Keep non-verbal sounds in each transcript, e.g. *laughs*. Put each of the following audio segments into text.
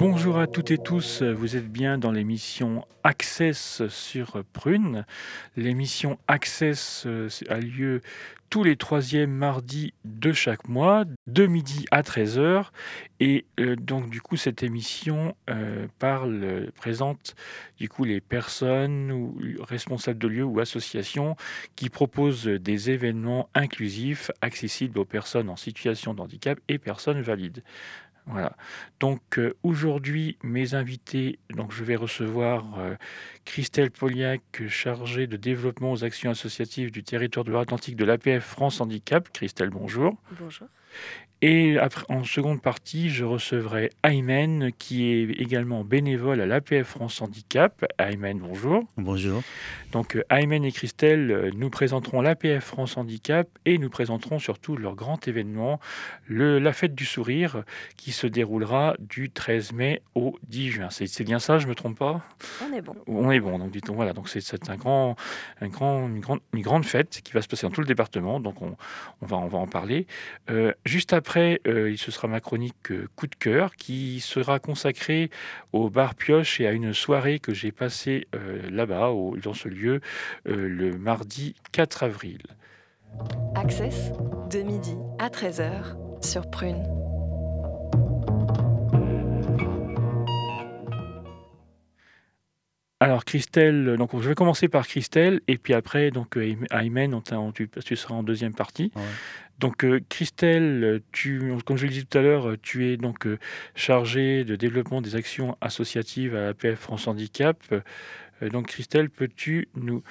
Bonjour à toutes et tous, vous êtes bien dans l'émission Access sur Prune. L'émission Access euh, a lieu tous les troisièmes mardis de chaque mois, de midi à 13h. Et euh, donc du coup cette émission euh, parle, présente du coup les personnes ou responsables de lieux ou associations qui proposent des événements inclusifs accessibles aux personnes en situation de handicap et personnes valides. Voilà. Donc euh, aujourd'hui, mes invités, donc je vais recevoir euh, Christelle Poliac, chargée de développement aux actions associatives du territoire de l'Atlantique de l'APF France Handicap. Christelle, bonjour. Bonjour. Et après, en seconde partie, je recevrai Aymen, qui est également bénévole à l'APF France Handicap. Aymen, bonjour. Bonjour. Donc euh, Aymen et Christelle euh, nous présenteront l'APF France Handicap et nous présenteront surtout leur grand événement, le, la fête du sourire, qui se déroulera du 13 mai au 10 juin. C'est bien ça, je me trompe pas? On est bon. On est bon. Donc dit-on voilà. Donc c'est un grand, un grand, une grande, une grande fête qui va se passer dans tout le département. Donc on, on va, on va en parler. Euh, juste après après, euh, ce sera ma chronique euh, coup de cœur qui sera consacrée au bar Pioche et à une soirée que j'ai passée euh, là-bas, dans ce lieu, le mardi 4 avril. Access, de midi à 13h sur Prune. Alors Christelle, donc je vais commencer par Christelle et puis après donc Aymen, tu, tu seras en deuxième partie. Donc euh, Christelle, tu, comme je le disais tout à l'heure, tu es donc euh, chargée de développement des actions associatives à l'APF France Handicap. Euh, donc Christelle, peux-tu nous,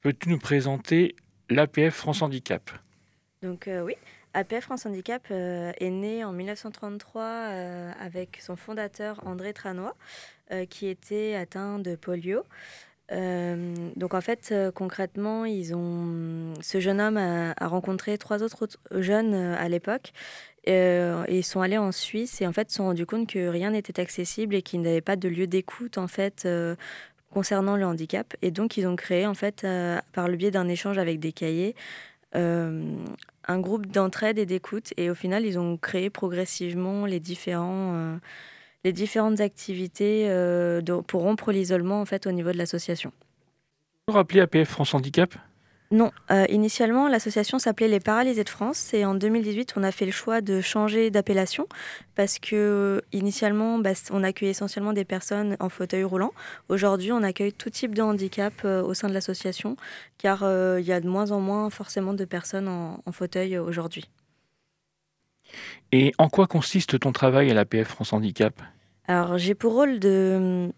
peux nous présenter l'APF France Handicap? Donc oui, APF France Handicap est né en 1933 avec son fondateur André Tranois, qui était atteint de polio. Euh, donc en fait, euh, concrètement, ils ont... ce jeune homme a, rencontré trois autres jeunes euh, à l'époque. ils sont allés en Suisse et en fait se sont rendus compte que rien n'était accessible et qu'ils n'avaient pas de lieu d'écoute en fait concernant le handicap. Et donc ils ont créé en fait par le biais d'un échange avec des cahiers un groupe d'entraide et d'écoute. Et au final, ils ont créé progressivement les différents les différentes activités euh, pour rompre l'isolement en fait au niveau de l'association. Vous rappeler APF France Handicap? Non, euh, initialement l'association s'appelait les Paralysés de France et en 2018 on a fait le choix de changer d'appellation parce que initialement bah, on accueillait essentiellement des personnes en fauteuil roulant. Aujourd'hui on accueille tout type de handicap euh, au sein de l'association car il y a de moins en moins forcément de personnes en fauteuil aujourd'hui. Et en quoi consiste ton travail à l'APF France Handicap? Alors, j'ai pour rôle de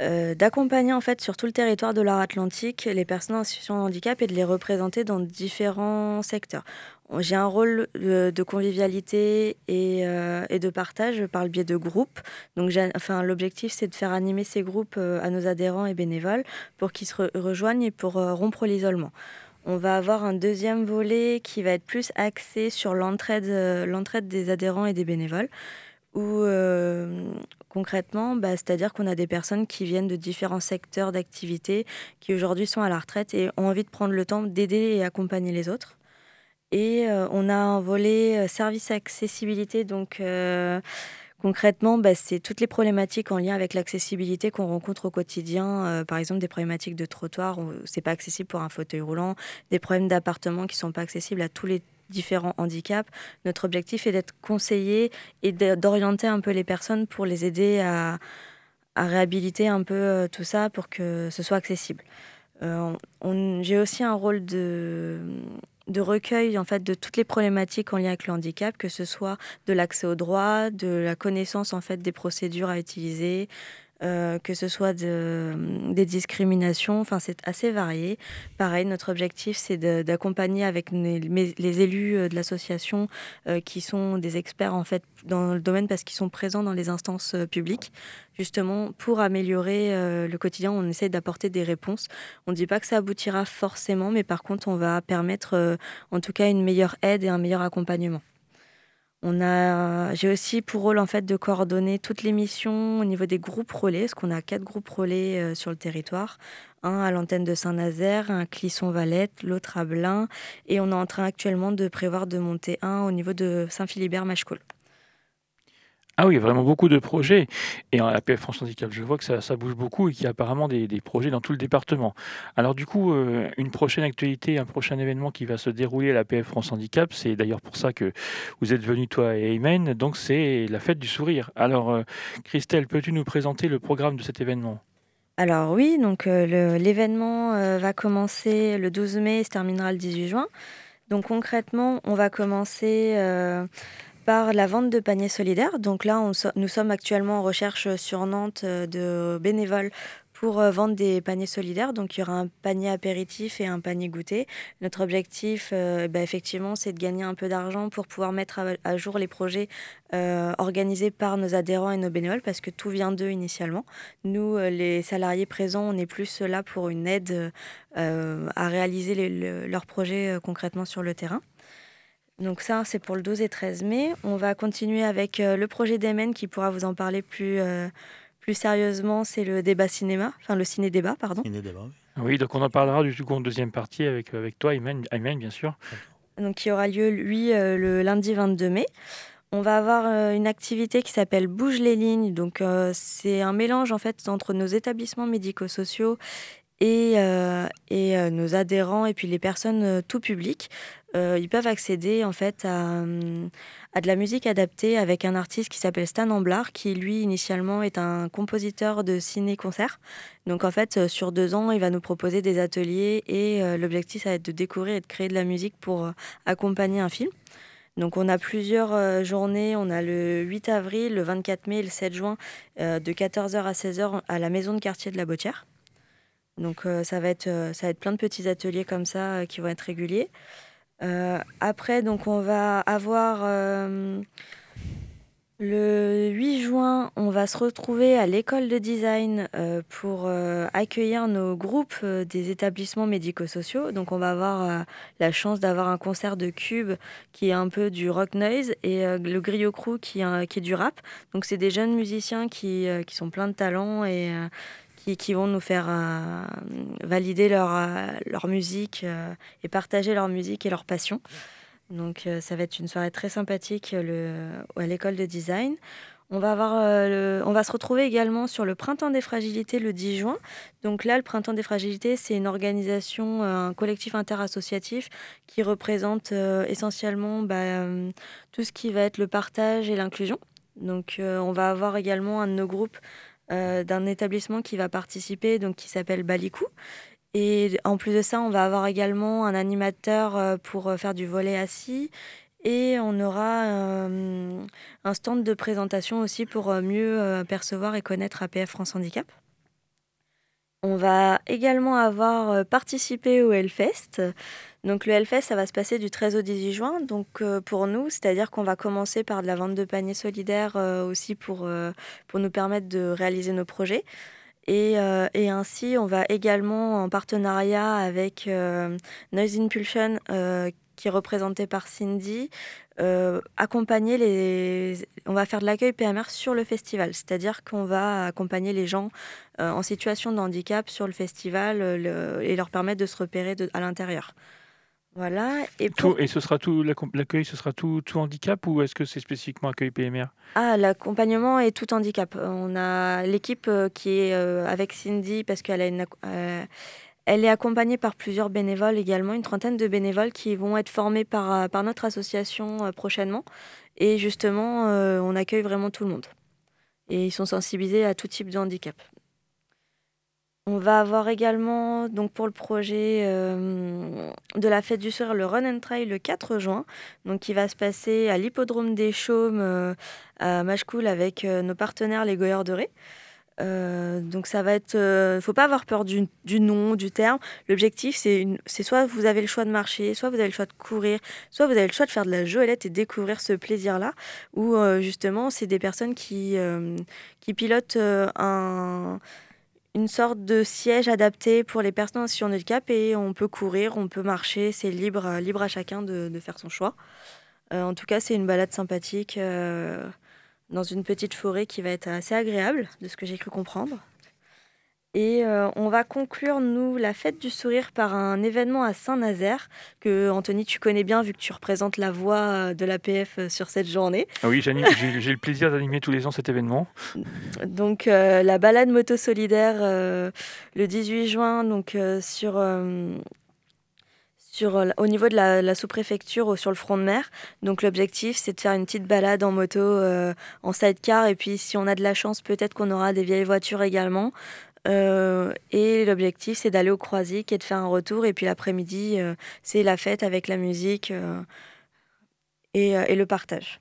euh, d'accompagner en fait sur tout le territoire de l'art atlantique les personnes en situation de handicap et de les représenter dans différents secteurs. J'ai un rôle de, convivialité et, euh, et, de partage par le biais de groupes. Donc, enfin, l'objectif, c'est de faire animer ces groupes euh, à nos adhérents et bénévoles pour qu'ils se rejoignent et pour rompre l'isolement. On va avoir un deuxième volet qui va être plus axé sur euh, l'entraide des adhérents et des bénévoles, où euh, concrètement, bah, c'est-à-dire qu'on a des personnes qui viennent de différents secteurs d'activité, qui aujourd'hui sont à la retraite et ont envie de prendre le temps d'aider et accompagner les autres. Et euh, on a un volet service accessibilité, donc Concrètement, bah, c'est toutes les problématiques en lien avec l'accessibilité qu'on rencontre au quotidien. Euh, par exemple, des problématiques de trottoir où c'est pas accessible pour un fauteuil roulant, des problèmes d'appartement qui sont pas accessibles à tous les différents handicaps. Notre objectif est d'être conseillé et d'orienter un peu les personnes pour les aider à, réhabiliter un peu euh, tout ça pour que ce soit accessible. Euh, j'ai aussi un rôle de de recueil en fait de toutes les problématiques en lien avec le handicap, que ce soit de l'accès au droit, de la connaissance en fait des procédures à utiliser, euh, que ce soit de, des discriminations, enfin c'est assez varié. Pareil, notre objectif c'est d'accompagner avec les, élus euh, de l'association euh, qui sont des experts en fait dans le domaine parce qu'ils sont présents dans les instances publiques, justement pour améliorer le quotidien. On essaie d'apporter des réponses. On ne dit pas que ça aboutira forcément, mais par contre on va permettre en tout cas une meilleure aide et un meilleur accompagnement. On a, j'ai aussi pour rôle en fait de coordonner toutes les missions au niveau des groupes relais, parce qu'on a quatre groupes relais euh, sur le territoire. Un à l'antenne de Saint-Nazaire, un Clisson-Valette, l'autre à Blain, et on est en train actuellement de prévoir de monter un au niveau de Saint-Philibert-Machecoul. Ah oui, vraiment beaucoup de projets et en APF France Handicap, je vois que ça bouge beaucoup et qu'il y a apparemment des projets dans tout le département. Alors du coup, heu, une prochaine actualité, un prochain événement qui va se dérouler à l'APF France Handicap, c'est d'ailleurs pour ça que vous êtes venus toi et Aymen, donc c'est la fête du sourire. Alors, heu, Christelle, peux-tu nous présenter le programme de cet événement? Alors oui, donc le l'événement, va commencer le 12 mai et se terminera le 18 juin. Donc concrètement, on va commencer, par la vente de paniers solidaires. Donc là, on nous sommes actuellement en recherche, sur Nantes, heu, de bénévoles pour, heu, vendre des paniers solidaires. Donc il y aura un panier apéritif et un panier goûter. Notre objectif, bah, effectivement, c'est de gagner un peu d'argent pour pouvoir mettre à jour les projets, organisés par nos adhérents et nos bénévoles parce que tout vient d'eux initialement. Nous, les salariés présents, on est plus là pour une aide, à réaliser leurs projets, concrètement sur le terrain. Donc ça, c'est pour le 12 et 13 mai. On va continuer avec, heu, le projet d'Emen qui pourra vous en parler plus, heu, plus sérieusement, c'est le débat cinéma, enfin le ciné-débat, pardon. Ciné-débat, oui. Oui, donc on en parlera du coup en deuxième partie avec, avec toi Aymen, bien sûr. Donc qui aura lieu, lui, heu, le lundi 22 mai. On va avoir, une activité qui s'appelle Bouge les lignes. Donc, c'est un mélange en fait entre nos établissements médico-sociaux et heu et heu, nos adhérents et puis les personnes, heu, tout public. Ils peuvent accéder en fait à, de la musique adaptée avec un artiste qui s'appelle Stan Amblard qui lui initialement est un compositeur de ciné-concert. Donc en fait, sur 2 ans, il va nous proposer des ateliers et l'objectif ça va être de découvrir et de créer de la musique pour, accompagner un film. Donc on a plusieurs, journées, on a le 8 avril, le 24 mai le 7 juin, de 14:00 à 16:00 à la maison de quartier de la Bottière. Donc heu, ça va être, heu, ça va être plein de petits ateliers comme ça, heu, qui vont être réguliers. Après donc on va avoir, le 8 juin, on va se retrouver à l'école de design, pour, accueillir nos groupes, des établissements médico-sociaux. Donc on va avoir, la chance d'avoir un concert de Cube qui est un peu du rock noise et le Griot Crew qui est du rap. Donc c'est des jeunes musiciens qui, qui sont pleins de talent et qui vont nous faire, heu, valider leur, heu, leur musique, heu et partager leur musique et leur passion. Donc ça va être une soirée très sympathique, le à l'école de design. On va avoir, on va se retrouver également sur le Printemps des fragilités le 10 juin. Donc là, le Printemps des fragilités, c'est une organisation, un collectif interassociatif qui représente, essentiellement, bah, tout ce qui va être le partage et l'inclusion. Donc on va avoir également un de nos groupes, heu, d'un établissement qui va participer, donc qui s'appelle Balikou et en plus de ça, on va avoir également un animateur, heu, pour, heu, faire du volley assis et on aura, un stand de présentation aussi pour, mieux, percevoir et connaître APF France Handicap. On va également avoir, heu, participé au Hellfest. Donc le Hellfest, ça va se passer du 13 au 18 juin. Donc heu, pour nous, c'est-à-dire qu'on va commencer par de la vente de paniers solidaires, heu, aussi pour, nous permettre de réaliser nos projets. Et ainsi, on va également, en partenariat avec, Noise Impulsion, qui est représenté par Cindy, heu, accompagner les on va faire de l'accueil PMR sur le festival. C'est-à-dire qu'on va accompagner les gens, heu, en situation de handicap sur le festival, le et leur permettre de se repérer de à l'intérieur. Voilà et Tout et ce sera tout l'accueil, ce sera tout tout handicap ou est-ce que c'est spécifiquement accueil PMR? ah, l'accompagnement est tout handicap. On a l'équipe, qui est, avec Cindy parce qu'elle a une Elle est accompagnée par plusieurs bénévoles également, une trentaine de bénévoles qui vont être formés par, par notre association, heu, prochainement et justement, heu, on accueille vraiment tout le monde et ils sont sensibilisés à tout type de handicap. On va avoir également, donc pour le projet, de la fête du sourire, le Run and Trail le 4 juin, qui va se passer à l'hippodrome des Chaumes, à Machecoul avec, nos partenaires les Goyeurs de Ré. Heu, donc ça va être, heu, faut pas avoir peur du nom, du terme. L'objectif, c'est soit vous avez le choix de marcher, soit vous avez le choix de courir, soit vous avez le choix de faire de la joëlette et découvrir ce plaisir-là. Ou, heu, justement, c'est des personnes qui, hem, qui pilotent, un une sorte de siège adapté pour les personnes en situation de handicap et on peut courir, on peut marcher, c'est libre, libre à chacun de faire son choix. En tout cas, c'est une balade sympathique, dans une petite forêt qui va être assez agréable, de ce que j'ai cru comprendre. Et euh, on va conclure, nous, la fête du sourire par un événement à Saint-Nazaire, que Anthony, tu connais bien vu que tu représentes la voix de l'APF sur cette journée. Ah oui, j'ai le plaisir d'animer tous les ans cet événement. Donc, la balade moto solidaire le 18 juin, donc sur euh, au niveau de la, sous-préfecture sur le front de mer. Donc l'objectif, c'est de faire une petite balade en moto, euh, en sidecar. Et puis si on a de la chance, peut-être qu'on aura des vieilles voitures également. Euh, et l'objectif, c'est d'aller au Croisic et de faire un retour. Et puis l'après-midi, c'est la fête avec la musique et le partage.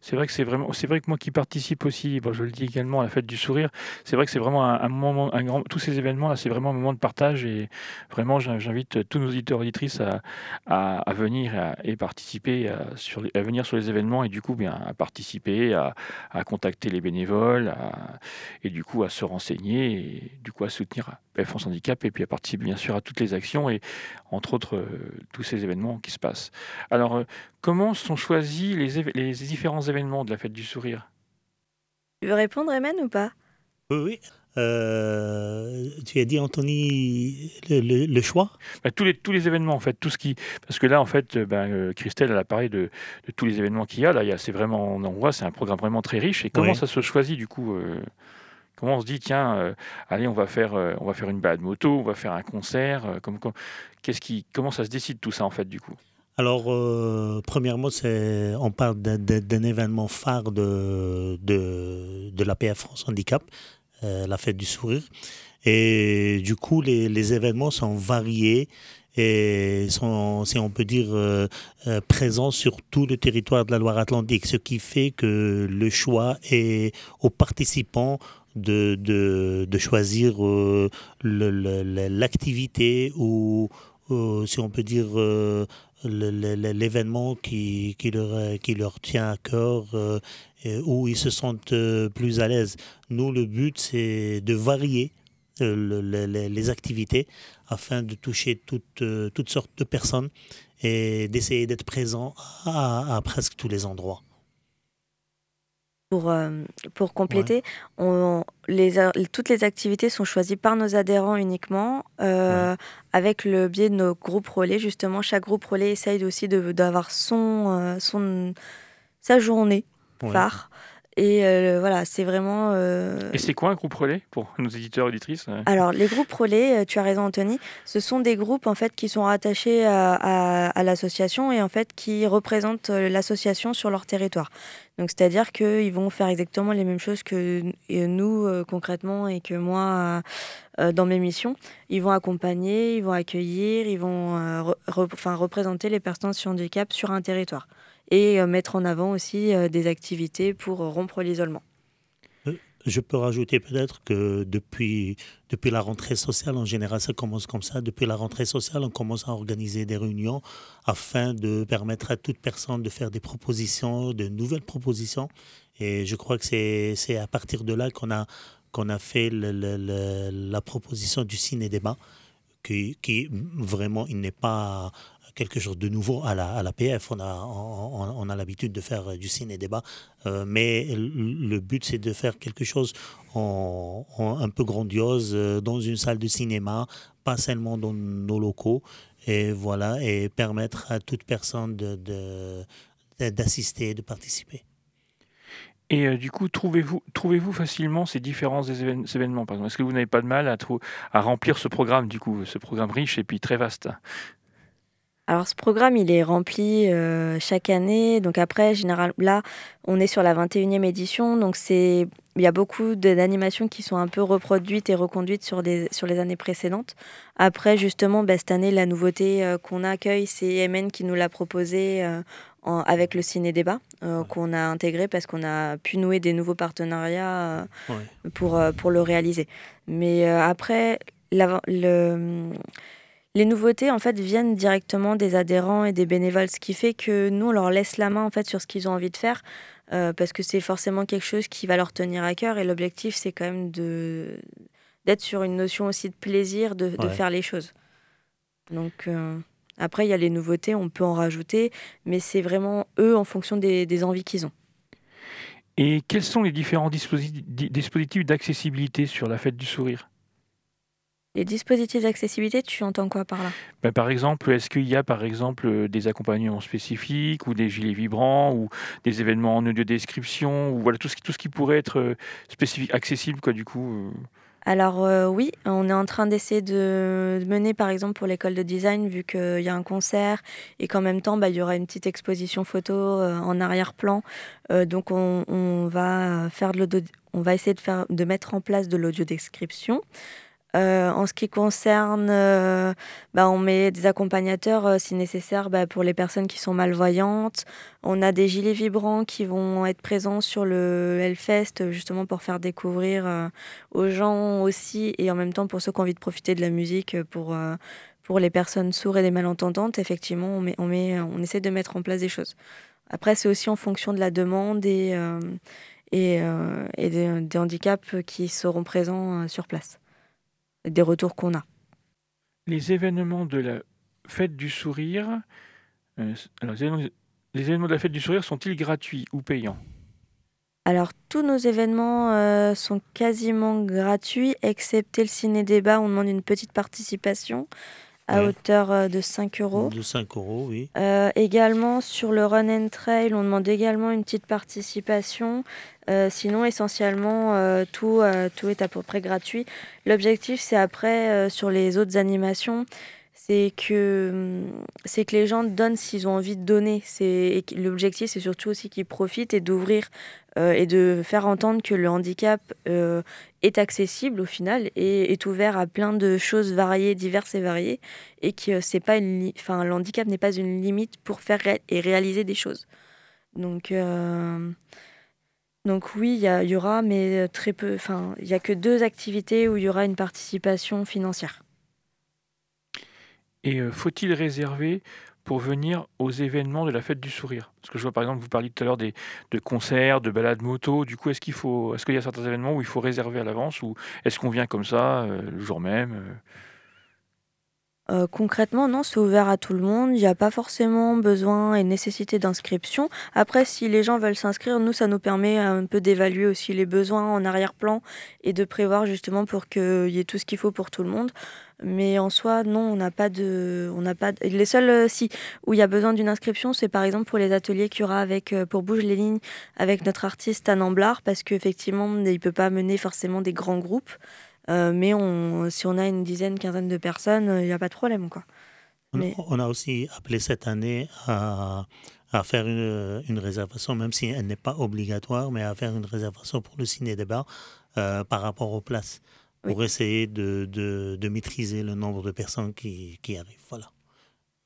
C'est vrai que c'est vraiment, c'est vrai que moi qui participe aussi, bon, je le dis également à la fête du sourire, c'est vrai que c'est vraiment un, moment, un grand, tous ces événements là, c'est vraiment un moment de partage et vraiment j'invite tous nos auditeurs et auditrices à, venir et participer à, sur à venir sur les événements et du coup bien à participer, à contacter les bénévoles et du coup à se renseigner et du coup à soutenir France Handicap et puis à participer bien sûr à toutes les actions et entre autres euh, tous ces événements qui se passent. Alors euh, comment sont choisis les, les différents événements de la fête du sourire? Tu veux répondre, Emen, ou pas? Oui, oui. Euh, tu as dit Anthony le, choix? Bah, tous les tous les événements en fait tout ce qui parce que là en fait ben, euh, Christelle elle a parlé de, de tous les événements qu'il y a. Là c'est vraiment on voit c'est un programme vraiment très riche. Et comment ça se choisit du coup euh, comment on se dit tiens allez on va faire on va faire une balade moto on va faire un concert qu'est-ce qui comment ça se décide tout ça en fait du coup? Alors, euh, premièrement, on parle d'un événement phare de, de, de France Handicap, euh, la fête du sourire. Et du coup, les, événements sont variés et sont, si on peut dire, euh, présents sur tout le territoire de la Loire-Atlantique, ce qui fait que le choix est aux participants de, de, de choisir l'activité ou, si on peut dire, l'événement qui, qui, leur, qui leur tient à cœur, euh, où ils se sentent euh, plus à l'aise. Nous, le but, c'est de varier euh, les, activités afin de toucher toutes, toutes sortes de personnes et d'essayer d'être présent à, presque tous les endroits. Pour, euh, pour compléter, on, les, toutes les activités sont choisies par nos adhérents uniquement, euh, avec le biais de nos groupes relais. Justement, chaque groupe relais essaye aussi d'avoir son, euh, son, sa journée phare. Et euh, voilà, c'est vraiment. Euh, et c'est quoi un groupe relais pour nos éditeurs auditrices Alors, les groupes relais, euh, tu as raison, Anthony, ce sont des groupes en fait qui sont rattachés à, l'association et en fait qui représentent l'association sur leur territoire. Donc, c'est-à-dire qu'ils vont faire exactement les mêmes choses que nous concrètement et que moi dans mes missions. Ils vont accompagner, ils vont accueillir, ils vont enfin, représenter les personnes sur handicap sur un territoire et euh, mettre en avant aussi euh, des activités pour rompre l'isolement. Euh, je peux rajouter peut-être que depuis, depuis la rentrée sociale, en général, ça commence comme ça. Depuis la rentrée sociale, on commence à organiser des réunions afin de permettre à toute personne de faire des propositions, de nouvelles propositions. Et je crois que c'est à partir de là qu'on a, qu'on a fait la proposition du ciné-débat, qui, qui vraiment, il n'est pas quelque chose de nouveau à la, à la PF. On a, on, a l'habitude de faire du ciné-débat, euh, mais le but, c'est de faire quelque chose en, un peu grandiose euh, dans une salle de cinéma, pas seulement dans nos locaux, et voilà, et permettre à toute personne de, d'assister, de, participer. Et euh, du coup, trouvez-vous trouvez facilement ces différents événements? Est-ce que vous n'avez pas de mal à, à remplir ce programme, du coup, ce programme riche et puis très vaste? Alors ce programme, il est rempli euh, chaque année. Donc après, général, là, on est sur la 21e édition. Donc c'est, il y a beaucoup d'animations qui sont un peu reproduites et reconduites sur, des, sur les années précédentes. Après, justement, bah, cette année, la nouveauté euh, qu'on accueille, c'est MN qui nous l'a proposé euh, avec le ciné-débat qu'on a intégré parce qu'on a pu nouer des nouveaux partenariats pour, pour le réaliser. Mais après, la, le les nouveautés en fait viennent directement des adhérents et des bénévoles, ce qui fait que nous on leur laisse la main en fait sur ce qu'ils ont envie de faire euh, parce que c'est forcément quelque chose qui va leur tenir à cœur et l'objectif c'est quand même de d'être sur une notion aussi de plaisir de, faire les choses. Donc euh, après il y a les nouveautés, on peut en rajouter, mais c'est vraiment eux en fonction des, envies qu'ils ont. Et quels sont les différents dispositifs d'accessibilité sur la fête du sourire? Les dispositifs d'accessibilité, tu entends quoi par là? Ben, par exemple, est-ce qu'il y a par exemple euh, des accompagnements spécifiques ou des gilets vibrants ou des événements en audio description ou voilà tout ce qui, tout ce qui pourrait être euh, spécifique, accessible quoi du coup euh? Alors oui, on est en train d'essayer de mener par exemple pour l'école de design vu qu'il y a un concert et qu'en même temps bah, il y aura une petite exposition photo en arrière-plan. donc on, on, va faire de on va essayer de, faire, de mettre en place de l'audio description. Euh, en ce qui concerne, euh, bah, on met des accompagnateurs euh, si nécessaire bah, pour les personnes qui sont malvoyantes. On a des gilets vibrants qui vont être présents sur le Hellfest justement pour faire découvrir aux gens aussi et en même temps pour ceux qui ont envie de profiter de la musique pour, pour les personnes sourdes et les malentendantes. Effectivement, on, met, on, met, on essaie de mettre en place des choses. Après, c'est aussi en fonction de la demande et, et, et des handicaps qui seront présents sur place des retours qu'on a. Les événements de la fête du sourire, euh, les, événements, de la fête du sourire sont-ils gratuits ou payants? Alors, tous nos événements euh, sont quasiment gratuits, excepté le ciné-débat, on demande une petite participation à hauteur euh, de 5 euros. De 5 euros, oui. Euh, également, sur le run and trail, on demande également une petite participation. Euh, sinon, essentiellement, tout, tout est à peu près gratuit. L'objectif, c'est après, sur les autres animations, c'est que, hum, c'est que les gens donnent s'ils ont envie de donner. L'objectif, c'est surtout aussi qu'ils profitent et d'ouvrir euh, et de faire entendre que le handicap euh, est accessible au final et est ouvert à plein de choses variées, diverses et variées, et que c'est pas une, enfin, le handicap n'est pas une limite pour faire et réaliser des choses. Donc, euh, donc oui, il y, aura, mais très peu. Enfin, il y a que deux activités où il y aura une participation financière. Et faut-il réserver pour venir aux événements de la fête du sourire? Parce que je vois par exemple, vous parliez tout à l'heure de concerts, de balades moto. Du coup, est-ce qu'il faut, est-ce qu'il y a certains événements où il faut réserver à l'avance ou est-ce qu'on vient comme ça le jour même concrètement, non, c'est ouvert à tout le monde. Il n'y a pas forcément besoin et nécessité d'inscription. Après, si les gens veulent s'inscrire, nous, ça nous permet un peu d'évaluer aussi les besoins en arrière-plan et de prévoir justement pour qu'il y ait tout ce qu'il faut pour tout le monde. Mais en soi, non, on n'a pas de, on n'a pas. Les seuls, euh, si où il y a besoin d'une inscription, c'est par exemple pour les ateliers qu'il y aura avec euh, pour bouge les lignes avec notre artiste Anne Amblard, parce qu'effectivement, il peut pas mener forcément des grands groupes. Euh, mais on, si on a une dizaine, quinzaine de personnes, il n'y a pas de problème, quoi. Mais... On a aussi appelé cette année à, à faire une, une, réservation, même si elle n'est pas obligatoire, mais à faire une réservation pour le ciné-débat par rapport aux places pour essayer de, de, de, maîtriser le nombre de personnes qui, qui arrivent. Voilà.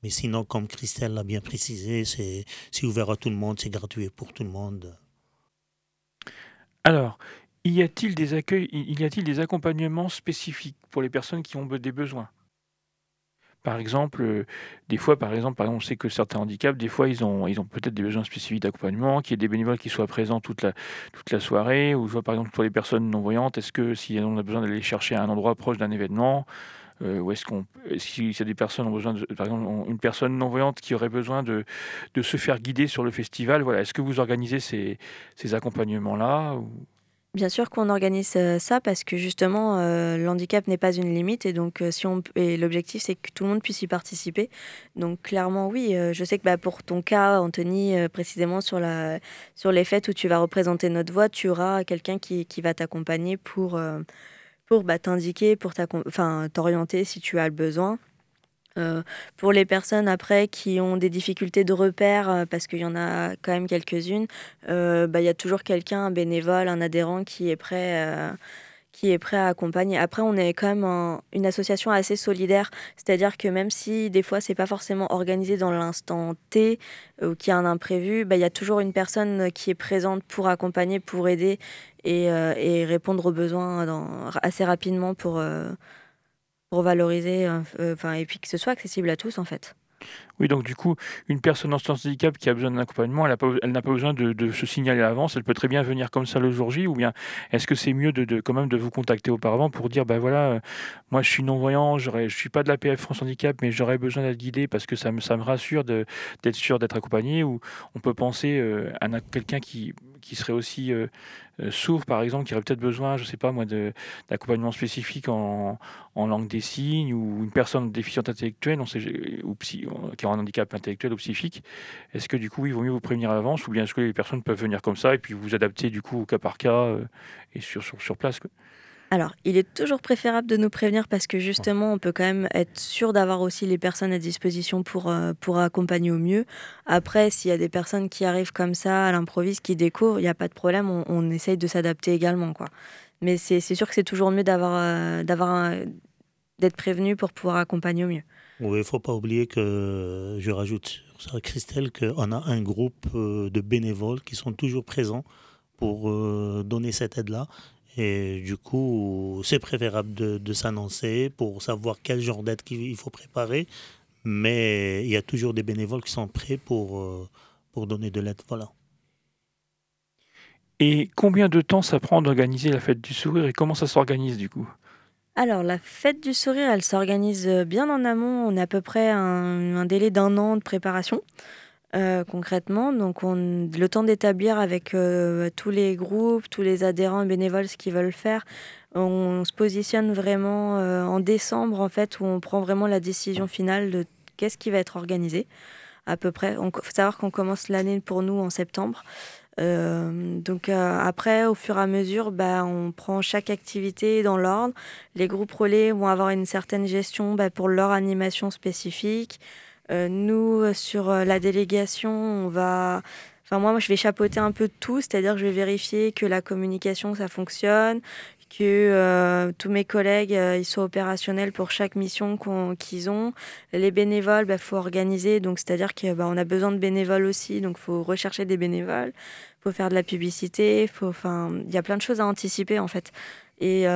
Mais sinon, comme Christelle l'a bien précisé, c'est ouvert à tout le monde, c'est gratuit pour tout le monde. Alors, y a-t-il des accueils, y a-t-il des accompagnements spécifiques pour les personnes qui ont des besoins? Par exemple, euh, des fois, par exemple, on sait que certains handicaps, des fois, ils ont, peut-être des besoins spécifiques d'accompagnement, qu'il y ait des bénévoles qui soient présents toute la, soirée, ou vois par exemple pour les personnes non-voyantes, est-ce que si on a besoin d'aller chercher un endroit proche d'un événement, euh, ou est-ce qu'on, si, a des personnes ont besoin, par exemple, une personne non-voyante qui aurait besoin de, se faire guider sur le festival, voilà, est-ce que vous organisez ces, accompagnements-là. Bien sûr qu'on organise ça parce que justement, l'handicap n'est pas une limite et donc si on et l'objectif c'est que tout le monde puisse y participer. Donc clairement oui, je sais que bah, pour ton cas, Anthony, précisément sur la sur les fêtes où tu vas représenter notre voix, tu auras quelqu'un qui, qui va t'accompagner pour pour bah, t'indiquer, pour t'orienter si tu as le besoin. Euh, pour les personnes après qui ont des difficultés de repère, euh, parce qu'il y en a quand même quelques-unes, euh, bah, il y a toujours quelqu'un, un bénévole, un adhérent qui est prêt, qui est prêt à accompagner. Après, on est quand même une association assez solidaire, c'est-à-dire que même si des fois c'est pas forcément organisé dans l'instant T ou qu'il y a un imprévu, bah, il y a toujours une personne qui est présente pour accompagner, pour aider et, répondre aux besoins assez rapidement pour pour valoriser, euh, enfin, et puis que ce soit accessible à tous en fait. Oui, donc du coup, une personne en de handicap qui a besoin d'un accompagnement, elle n'a pas, besoin de, se signaler à l'avance, elle peut très bien venir comme ça le jour J, ou bien est-ce que c'est mieux de, quand même de vous contacter auparavant pour dire, ben voilà, euh, moi je suis non-voyant, je ne suis pas de la PF France Handicap, mais j'aurais besoin d'être guidé parce que ça me, rassure d'être sûr d'être accompagné, ou on peut penser euh, à quelqu'un qui, serait aussi sourds, par exemple, qui auraient peut-être besoin, je ne sais pas moi, d'accompagnement spécifique en, langue des signes, ou une personne déficiente intellectuelle, on sait, ou qui un handicap intellectuel ou psychique, est-ce que du coup, il vaut mieux vous prévenir à l'avance, ou bien est-ce que les personnes peuvent venir comme ça et puis vous adapter du coup au cas par cas et sur, sur, sur place alors, il est toujours préférable de nous prévenir parce que justement, on peut quand même être sûr d'avoir aussi les personnes à disposition pour, euh, pour accompagner au mieux. Après, s'il y a des personnes qui arrivent comme ça à l'improviste, qui découvrent, il n'y a pas de problème, on, essaye de s'adapter également. Quoi. Mais c'est sûr que c'est toujours mieux d'avoir euh, d'être prévenu pour pouvoir accompagner au mieux. Oui, il ne faut pas oublier que, je rajoute sur ça, Christelle, qu'on a un groupe euh, de bénévoles qui sont toujours présents pour donner cette aide-là. Et du coup, c'est préférable de, s'annoncer pour savoir quel genre d'aide il faut préparer. Mais il y a toujours des bénévoles qui sont prêts pour, euh, pour donner de l'aide. Voilà. Et combien de temps ça prend d'organiser la fête du sourire et comment ça s'organise du coup? Alors, la fête du sourire, elle s'organise bien en amont. On a à peu près un délai d'un an de préparation. Euh, concrètement. Donc, on, le temps d'établir avec euh, tous les groupes, tous les adhérents bénévoles ce qu'ils veulent faire. On, se positionne vraiment euh, en décembre, en fait, où on prend vraiment la décision finale de qu'est-ce qui va être organisé, à peu près. Il faut savoir qu'on commence l'année pour nous en septembre. Donc après, au fur et à mesure, bah, on prend chaque activité dans l'ordre. Les groupes relais vont avoir une certaine gestion bah, pour leur animation spécifique. Euh, nous, euh, sur euh, la délégation, on va... Enfin, moi, moi, je vais chapeauter un peu tout, c'est-à-dire que je vais vérifier que la communication, ça fonctionne, que tous mes collègues ils soient opérationnels pour chaque mission qu'ils ont. Les bénévoles, il bah, faut organiser, donc c'est-à-dire qu'on bah, a besoin de bénévoles aussi, donc il faut rechercher des bénévoles, il faut faire de la publicité, il y a plein de choses à anticiper en fait. Et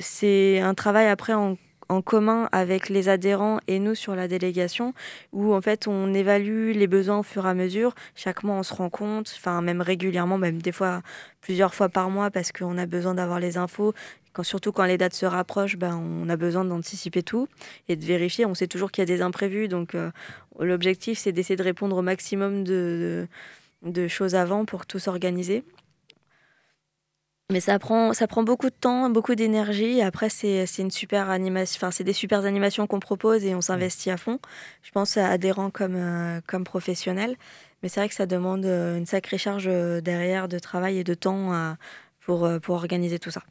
c'est un travail après en en commun avec les adhérents et nous sur la délégation, où en fait on évalue les besoins au fur et à mesure. Chaque mois on se rend compte, enfin même régulièrement, même des fois plusieurs fois par mois parce qu'on a besoin d'avoir les infos. Quand, surtout quand les dates se rapprochent, ben, on a besoin d'anticiper tout et de vérifier. On sait toujours qu'il y a des imprévus, donc euh, l'objectif c'est d'essayer de répondre au maximum de, de choses avant pour tout s'organiser. Mais ça prend, ça prend beaucoup de temps, beaucoup d'énergie. Après, c'est une super animation. Enfin, c'est des super animations qu'on propose et on s'investit à fond. Je pense à adhérents comme, euh, comme professionnels. Mais c'est vrai que ça demande euh, une sacrée charge euh, derrière de travail et de temps pour, pour organiser tout ça.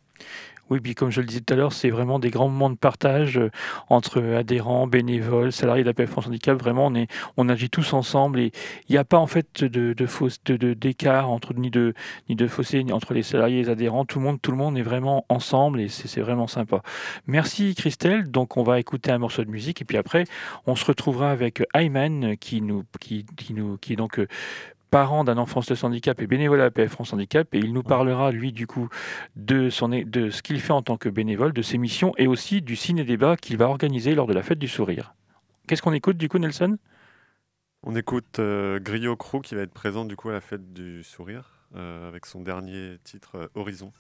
Oui, puis comme je le disais tout à l'heure, c'est vraiment des grands moments de partage euh, entre adhérents, bénévoles, salariés d'APF France Handicap. Vraiment, on, est, on agit tous ensemble et il n'y a pas en fait de, de, d'écart entre ni de ni de fossé entre les salariés et les adhérents. Tout le monde, tout le monde est vraiment ensemble et c'est, vraiment sympa. Merci Christelle. Donc on va écouter un morceau de musique et puis après on se retrouvera avec Ayman qui nous qui, qui nous qui est donc euh, parent d'un enfant de handicap et bénévole à la PF France Handicap et il nous parlera lui du coup de, son, de ce qu'il fait en tant que bénévole, de ses missions et aussi du ciné-débat qu'il va organiser lors de la fête du sourire. Qu'est-ce qu'on écoute du coup Nelson? On écoute euh, Griot Crew qui va être présent du coup à la fête du sourire euh, avec son dernier titre euh, Horizon.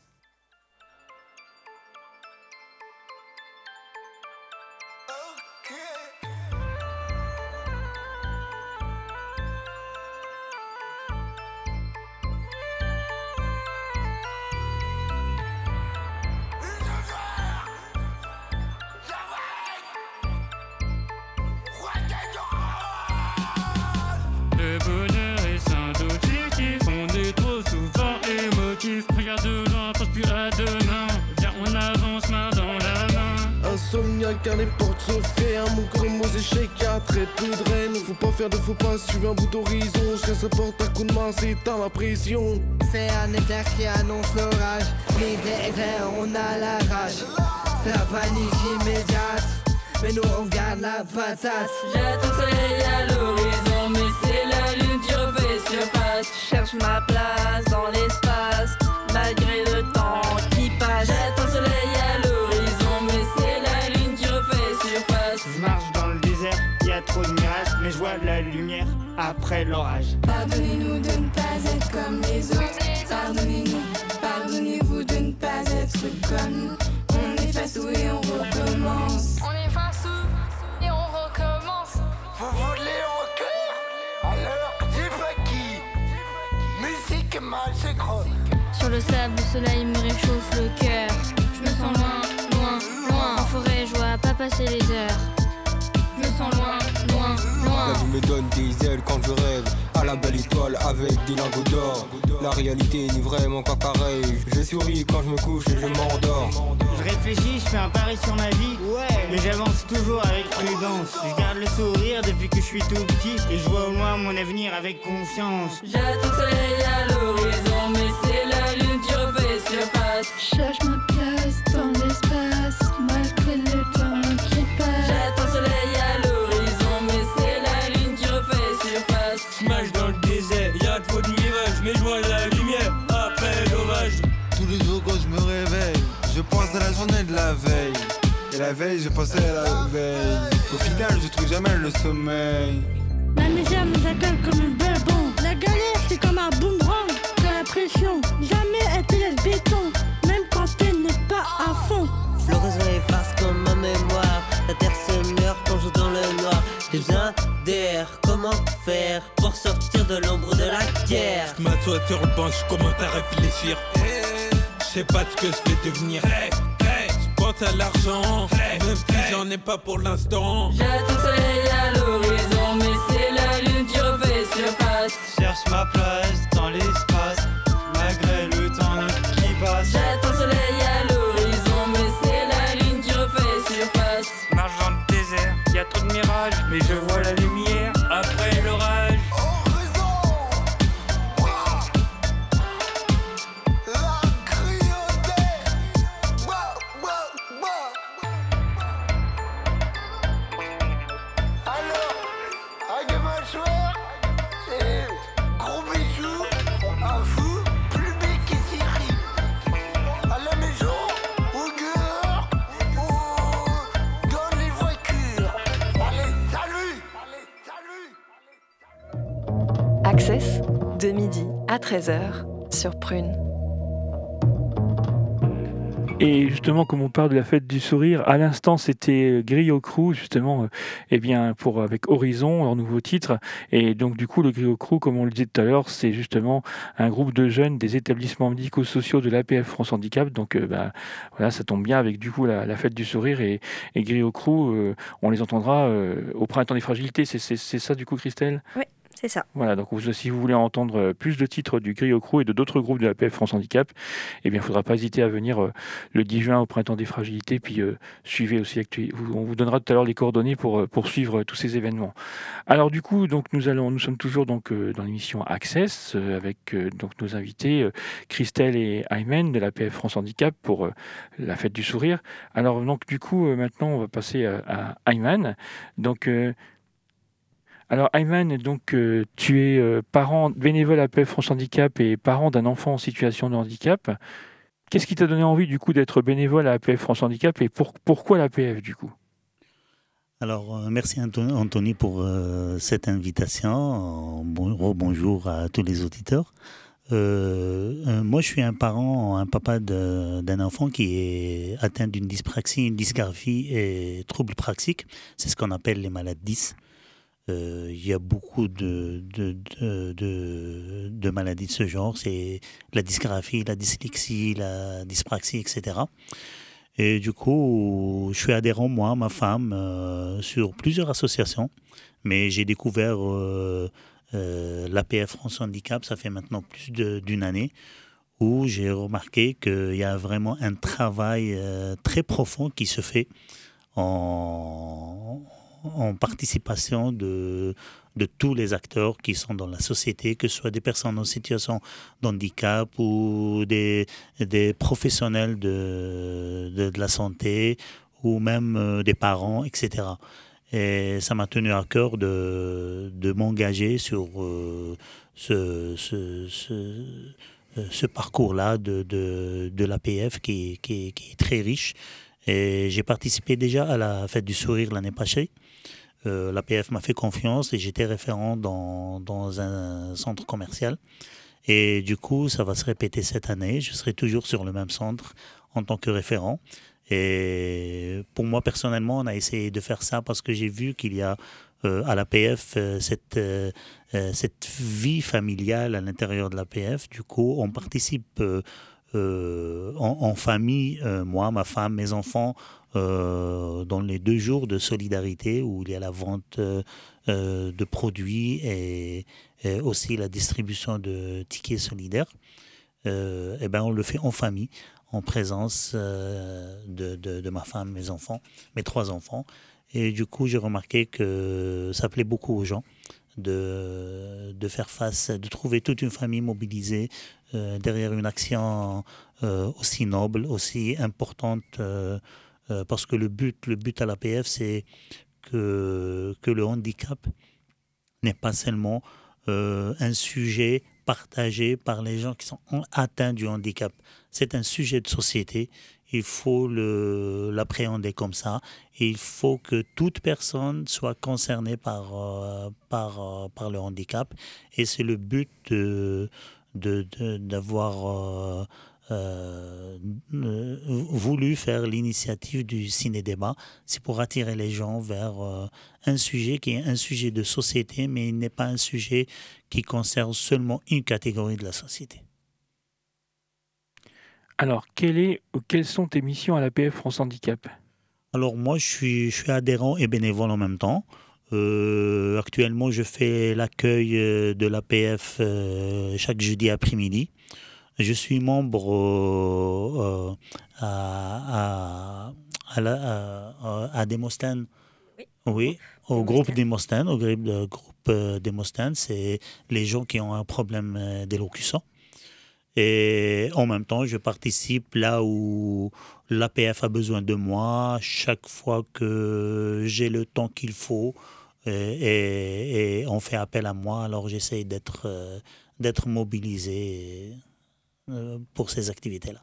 Car les portes se ferment Comme aux échecs y'a très peu de reines Faut pas faire de faux pas veux un bout d'horizon. Chien se porte à coup de main c'est dans la pression. C'est un éclair qui annonce l'orage. L'idée est claire on a la rage. C'est la panique immédiate. Mais nous on garde la patate. J'attends le soleil à l'horizon Mais c'est la lune qui refait surface. Cherche ma place dans l'espace Malgré le temps qui passe mais je vois la lumière après l'orage. Pardonnez-nous de ne pas être comme les autres. Pardonnez-nous, pardonnez-vous de ne pas être comme nous. On efface tout et on recommence. On efface tout et on recommence. Vous voulez encore Alors dis pas qui Musique mal c'est Sur le sable, le soleil me réchauffe le cœur. Je me sens loin, loin, loin. En forêt, je vois pas passer les heures. Je me sens loin, loin, La vie me donne des ailes quand je rêve à la belle étoile avec des lingots d'or. La réalité n'est vraiment pas pareille. Je souris quand je me couche et je m'endors. Je réfléchis, je fais un pari sur ma vie. Ouais. Mais j'avance toujours avec prudence. Je garde le sourire depuis que je suis tout petit. Et je vois au loin mon avenir avec confiance. J'attends le soleil à l'horizon, mais c'est la lune qui refait surface. Cherche pense à la journée de la veille. Et la veille, je pensais à la veille. Au final, je trouve jamais le sommeil. La misère nous accueille comme un bébon. La galère, c'est comme un boomerang. De la pression, jamais elle te laisse béton. Même quand elle n'est pas à fond. L'horizon efface comme ma mémoire. La terre se meurt quand je joue dans le noir. J'ai besoin d'air, comment faire pour sortir de l'ombre de la guerre? Je m'assois sur le banc, je commence à réfléchir. Je sais pas ce que je vais devenir. Je pense à l'argent, même si j'en ai pas pour l'instant. J'attends le soleil à l'horizon, mais c'est la lune qui refait surface. Cherche ma place dans l'espace, malgré le temps qui passe. 13h sur Prune. Et justement, comme on parle de la fête du sourire, à l'instant, c'était Griot Crew, justement, euh, eh bien, pour, avec Horizon, leur nouveau titre. Et donc, du coup, le Griot Crew, comme on le disait tout à l'heure, c'est justement un groupe de jeunes des établissements médico-sociaux de l'APF France Handicap. Donc, euh, bah, voilà, ça tombe bien avec, du coup, la, la fête du sourire. Et, et Griot Crew, euh, on les entendra euh, au printemps des fragilités. C'est ça, du coup, Christelle? Oui, c'est ça. Voilà, donc vous- si vous voulez entendre euh, plus de titres du Griot Crew et de d'autres groupes de la PF France Handicap, eh bien, il ne faudra pas hésiter à venir euh, le 10 juin au Printemps des Fragilités, puis euh, suivez aussi On vous donnera tout à l'heure les coordonnées pour, pour suivre tous ces événements. Alors du coup, donc, nous, sommes toujours donc, dans l'émission Access avec donc, nos invités Christelle et Aymen de la PF France Handicap pour la fête du sourire. Alors donc du coup, maintenant, on va passer à, à Ayman. Donc... alors, Ayman, donc, euh, tu es euh, parent bénévole à PF France Handicap et parent d'un enfant en situation de handicap. Qu'est-ce qui t'a donné envie, du coup, d'être bénévole à APF France Handicap et pour- pourquoi l'APF, du coup? Alors, euh, merci Anthony pour cette invitation. Bon, bonjour à tous les auditeurs. Moi, je suis un parent, un papa d'un enfant qui est atteint d'une dyspraxie, une dysgraphie et troubles praxiques. C'est ce qu'on appelle les malades 10. Euh, il y a beaucoup de, de, de, maladies de ce genre. C'est la dysgraphie, la dyslexie, la dyspraxie, etc. Et du coup, je suis adhérent, moi, ma femme, euh, sur plusieurs associations. Mais j'ai découvert euh, l'APF France Handicap, ça fait maintenant plus d'une année, où j'ai remarqué qu'il y a vraiment un travail très profond qui se fait en, en participation de, tous les acteurs qui sont dans la société, que ce soit des personnes en situation de handicap ou des, professionnels de, la santé ou même euh, des parents, etc. Et ça m'a tenu à cœur de, m'engager sur euh, euh, ce parcours-là de, l'APF qui est très riche. Et j'ai participé déjà à la fête du sourire l'année passée. Euh, L'APF m'a fait confiance et j'étais référent dans, dans un centre commercial. Et du coup, ça va se répéter cette année. Je serai toujours sur le même centre en tant que référent. Et pour moi personnellement, on a essayé de faire ça parce que j'ai vu qu'il y a euh, à l'APF cette, cette vie familiale à l'intérieur de l'APF. Du coup, on participe en, famille, moi, ma femme, mes enfants, dans les deux jours de solidarité où il y a la vente de produits et, aussi la distribution de tickets solidaires. et eh ben on le fait en famille en présence euh, de, de, ma femme, mes enfants, mes trois enfants. Et du coup, j'ai remarqué que ça plaît beaucoup aux gens de, de faire face, de trouver toute une famille mobilisée euh, derrière une action euh, aussi noble, aussi importante, parce que le but, le but à l'APF, c'est que, que le handicap n'est pas seulement un sujet partagé par les gens qui sont atteints du handicap. C'est un sujet de société. Il faut l'appréhender comme ça. il faut que toute personne soit concernée par, euh, par, euh, par le handicap. Et c'est le but d'avoir euh, voulu faire l'initiative du ciné-débat. C'est pour attirer les gens vers un sujet qui est un sujet de société, mais il n'est pas un sujet qui concerne seulement une catégorie de la société. Alors, est, quelles sont tes missions à l'APF France Handicap? Alors, moi, je suis, je suis adhérent et bénévole en même temps. Euh, actuellement, je fais l'accueil euh, de l'APF euh, chaque jeudi après-midi. Je suis membre à, à, à, à. Oui, au groupe Démosthène. Au groupe Démosthène, c'est les gens qui ont un problème d'élocution. Et en même temps, je participe là où l'APF a besoin de moi, chaque fois que j'ai le temps qu'il faut. Et, on fait appel à moi, alors j'essaye d'être euh, d'être mobilisé euh, pour ces activités-là.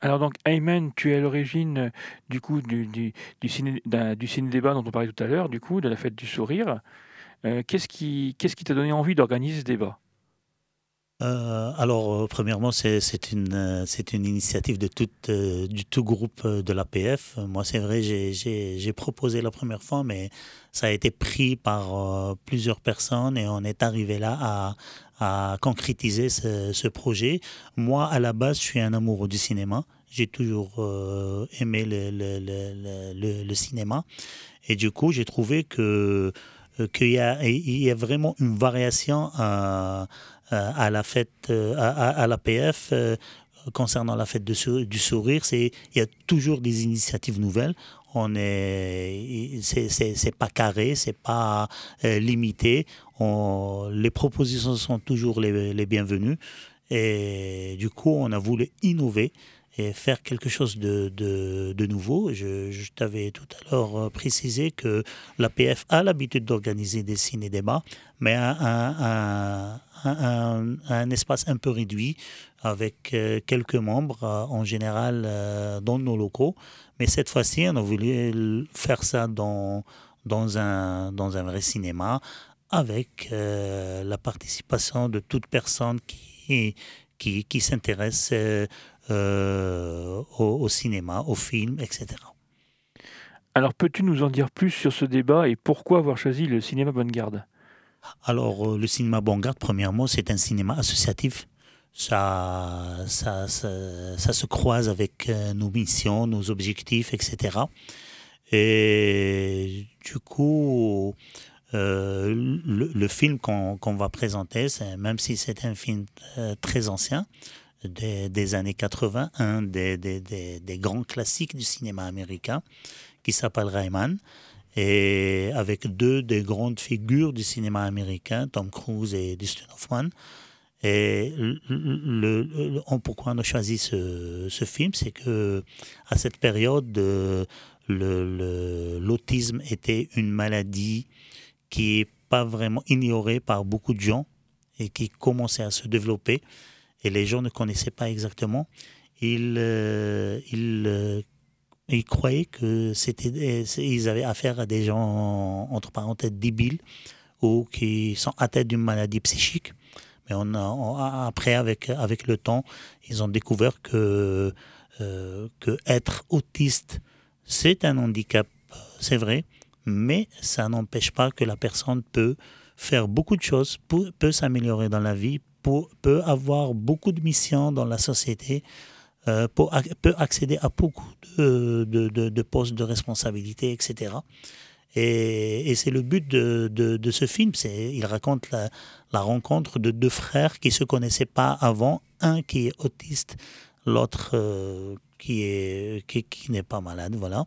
Alors donc, Ayman, tu es à l'origine du coup du, du, du, ciné, du ciné-débat dont on parlait tout à l'heure, du coup, de la fête du sourire. Euh, qu'est-ce qui qu'est-ce qui t'a donné envie d'organiser ce débat? Euh, alors, euh, premièrement, c'est une, euh, une initiative de tout, du tout groupe de l'APF. Moi, c'est vrai, j'ai proposé la première fois, mais ça a été pris par plusieurs personnes et on est arrivé là à, à concrétiser ce, ce, projet. Moi, à la base, je suis un amoureux du cinéma. J'ai toujours aimé le, le, le, le, cinéma. Et du coup, j'ai trouvé que qu'il y, y a vraiment une variation à euh, à la fête, euh, à, à, l'APF, euh, concernant la fête du sourire, c'est il y a toujours des initiatives nouvelles. On est, c'est pas carré, c'est pas limité. On, les propositions sont toujours les, les, bienvenues. Et du coup, on a voulu innover et faire quelque chose de, de, nouveau. Je, t'avais tout à l'heure précisé que l'APF a l'habitude d'organiser des ciné-débats, mais un, un, espace un peu réduit avec euh, quelques membres, euh, en général euh, dans nos locaux. Mais cette fois-ci, on a voulu faire ça dans, dans, un, dans un vrai cinéma avec la participation de toute personne qui, qui, qui s'intéresse au, au cinéma, au film, etc. Alors, peux-tu nous en dire plus sur ce débat et pourquoi avoir choisi le cinéma Bonne Garde? Alors, euh, le cinéma Bongarde, premièrement, c'est un cinéma associatif. Ça, ça, ça, se croise avec euh, nos missions, nos objectifs, etc. Et du coup, euh, le, film qu'on va présenter, même si c'est un film très ancien, des, années 80, un des, grands classiques du cinéma américain, qui s'appelle Rayman, et avec deux des grandes figures du cinéma américain, Tom Cruise et Dustin Hoffman. Et pourquoi on a choisi ce, film, c'est que à cette période, l'autisme était une maladie qui n'est pas vraiment ignorée par beaucoup de gens et qui commençait à se développer. Et les gens ne connaissaient pas exactement. Ils, euh, ils ils croyaient que c'était, ils avaient affaire à des gens, entre parenthèses, débiles ou qui sont atteints d'une maladie psychique. Mais après, avec, avec le temps, ils ont découvert que, euh, que être autiste c'est un handicap, c'est vrai, mais ça n'empêche pas que la personne peut faire beaucoup de choses, peut, peut s'améliorer dans la vie, peut, avoir beaucoup de missions dans la société, euh, peut, accéder à beaucoup de, postes de responsabilité, etc. Et, c'est le but de, ce film. Il raconte la, rencontre de deux frères qui ne se connaissaient pas avant, un qui est autiste, l'autre euh, qui est qui, qui n'est pas malade, voilà.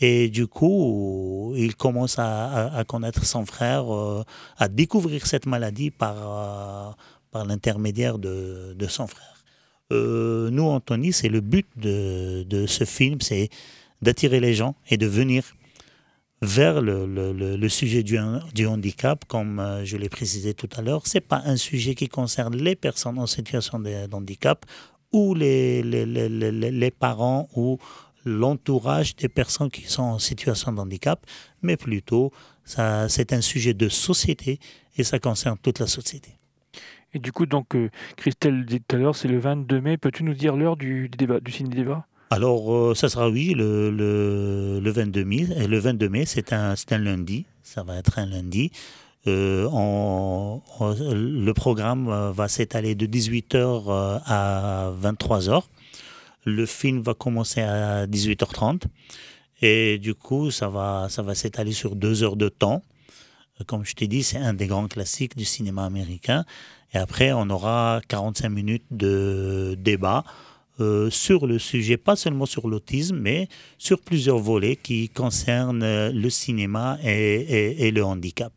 Et du coup, il commence à, connaître son frère, euh, à découvrir cette maladie par l'intermédiaire de, son frère. Euh, nous, Anthony, c'est le but de, ce film, c'est d'attirer les gens et de venir vers le, sujet du, handicap, comme je l'ai précisé tout à l'heure. C'est pas un sujet qui concerne les personnes en situation de, handicap ou les, parents ou l'entourage des personnes qui sont en situation de handicap, mais plutôt c'est un sujet de société et ça concerne toute la société. Et du coup, donc, euh, Christelle dit tout à l'heure, c'est le 22 mai. Peux-tu nous dire l'heure du, du, débat, du ciné-débat Alors, euh, ça sera, oui, le, le, le 22 mai. Et le 22 mai, c'est un, un lundi. Ça va être un lundi. Euh, le programme va s'étaler de 18h à 23h. Le film va commencer à 18h30 et du coup, ça va, ça va s'étaler sur deux heures de temps. Comme je t'ai dit, c'est un des grands classiques du cinéma américain. Et après, on aura 45 minutes de débat euh, sur le sujet, pas seulement sur l'autisme, mais sur plusieurs volets qui concernent le cinéma et, le handicap.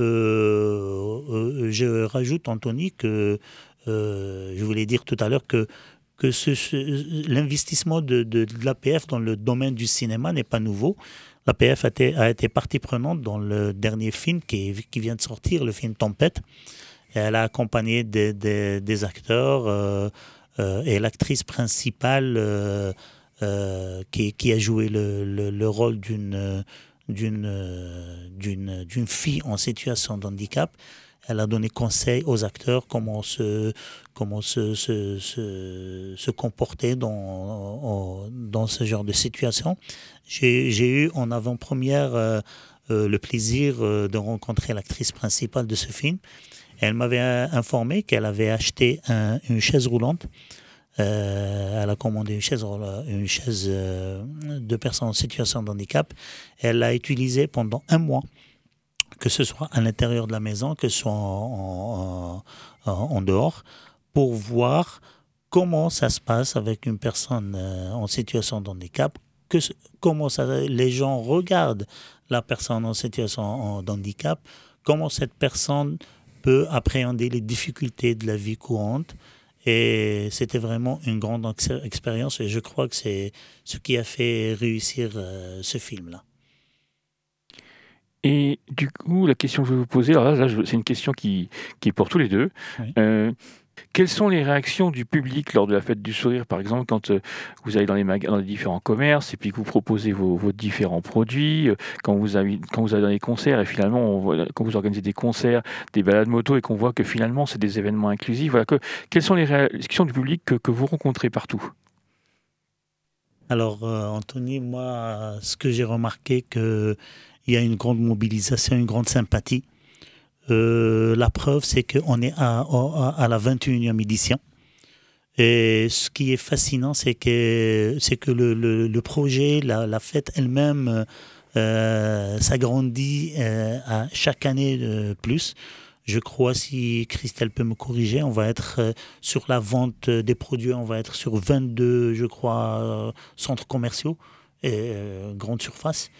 Euh, euh, je rajoute, Anthony, que euh, je voulais dire tout à l'heure que, que l'investissement de, l'APF dans le domaine du cinéma n'est pas nouveau. L'APF a été, partie prenante dans le dernier film qui vient de sortir, le film Tempête. Elle a accompagné des, acteurs euh, euh, et l'actrice principale euh, qui, a joué le, le, le rôle d'une fille en situation de handicap. Elle a donné conseil aux acteurs comment se comporter dans ce genre de situation. J'ai eu en avant-première le plaisir de rencontrer l'actrice principale de ce film. Elle m'avait informé qu'elle avait acheté un, une chaise roulante euh, elle a commandé une chaise, une chaise euh, de personnes en situation de handicap. Elle l'a utilisée pendant un mois, que ce soit à l'intérieur de la maison, que ce soit en, dehors, pour voir comment ça se passe avec une personne euh, en situation de handicap, que, comment les gens regardent la personne en situation de handicap, comment cette personne peut appréhender les difficultés de la vie courante, et c'était vraiment une grande expérience et je crois que c'est ce qui a fait réussir euh, ce film-là. Et du coup, la question que je vais vous poser, alors là, là c'est une question qui, qui est pour tous les deux. Oui. Euh, quelles sont les réactions du public lors de la fête du sourire, par exemple, quand euh, vous allez dans les, différents commerces et puis que vous proposez vos, différents produits, euh, quand, vous allez dans les concerts et finalement, quand vous organisez des concerts, des balades moto et qu'on voit que finalement, c'est des événements inclusifs, voilà, que, quelles sont les réactions du public que, vous rencontrez partout? Alors, euh, Anthony, moi, ce que j'ai remarqué, qu'il y a une grande mobilisation, une grande sympathie. Euh, la preuve, c'est qu'on est à, à, la 21e édition. Et ce qui est fascinant, c'est que, c'est que le, projet, la, fête elle-même, euh, s'agrandit euh, à chaque année de plus. Je crois, si Christelle peut me corriger, on va être sur la vente des produits, on va être sur 22, je crois, centres commerciaux et grandes surfaces.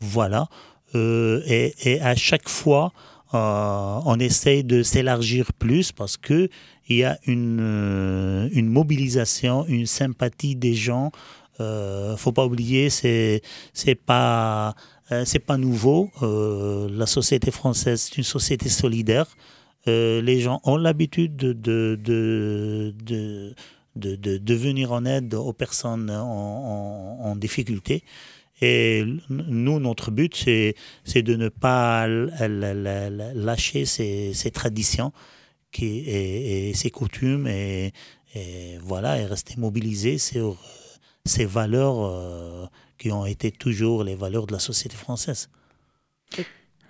Voilà. Et, à chaque fois, euh, on essaye de s'élargir plus parce que il y a une, euh, une mobilisation, une sympathie des gens. Euh, faut pas oublier, c'est c'est pas c'est pas nouveau. Euh, la société française, c'est une société solidaire. Euh, les gens ont l'habitude de de, de, de, venir en aide aux personnes en difficulté. Et nous, notre but, c'est de ne pas lâcher ces, ces traditions qui, et, et, ces coutumes et, et, voilà, et rester mobilisé sur ces valeurs euh, qui ont été toujours les valeurs de la société française.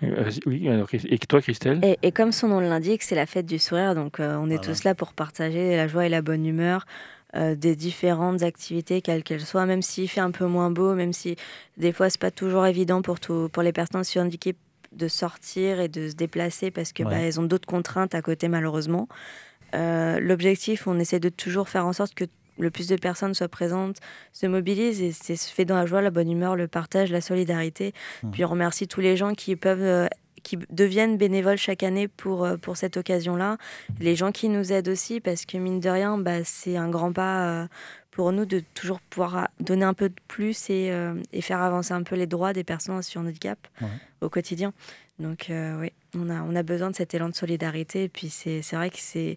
Euh, oui, alors, et toi, Christelle? Et, et, comme son nom l'indique, c'est la fête du sourire, donc euh, on est voilà. tous là pour partager la joie et la bonne humeur. Euh, des différentes activités, quelles qu'elles soient, même s'il fait un peu moins beau, même si des fois c'est pas toujours évident pour, tout, pour les personnes sur handicap de sortir et de se déplacer parce que ouais. bah, elles ont d'autres contraintes à côté malheureusement. Euh, L'objectif, on essaie de toujours faire en sorte que le plus de personnes soient présentes, se mobilisent et c'est fait dans la joie, la bonne humeur, le partage, la solidarité. Mmh. Puis on remercie tous les gens qui peuvent euh, qui deviennent bénévoles chaque année pour, euh, pour cette occasion-là. Les gens qui nous aident aussi, parce que mine de rien, bah, c'est un grand pas euh, pour nous de toujours pouvoir donner un peu de plus et, euh, et faire avancer un peu les droits des personnes sur handicap ouais. au quotidien. Donc oui, on a, on a besoin de cet élan de solidarité. Et puis c'est vrai que c'est...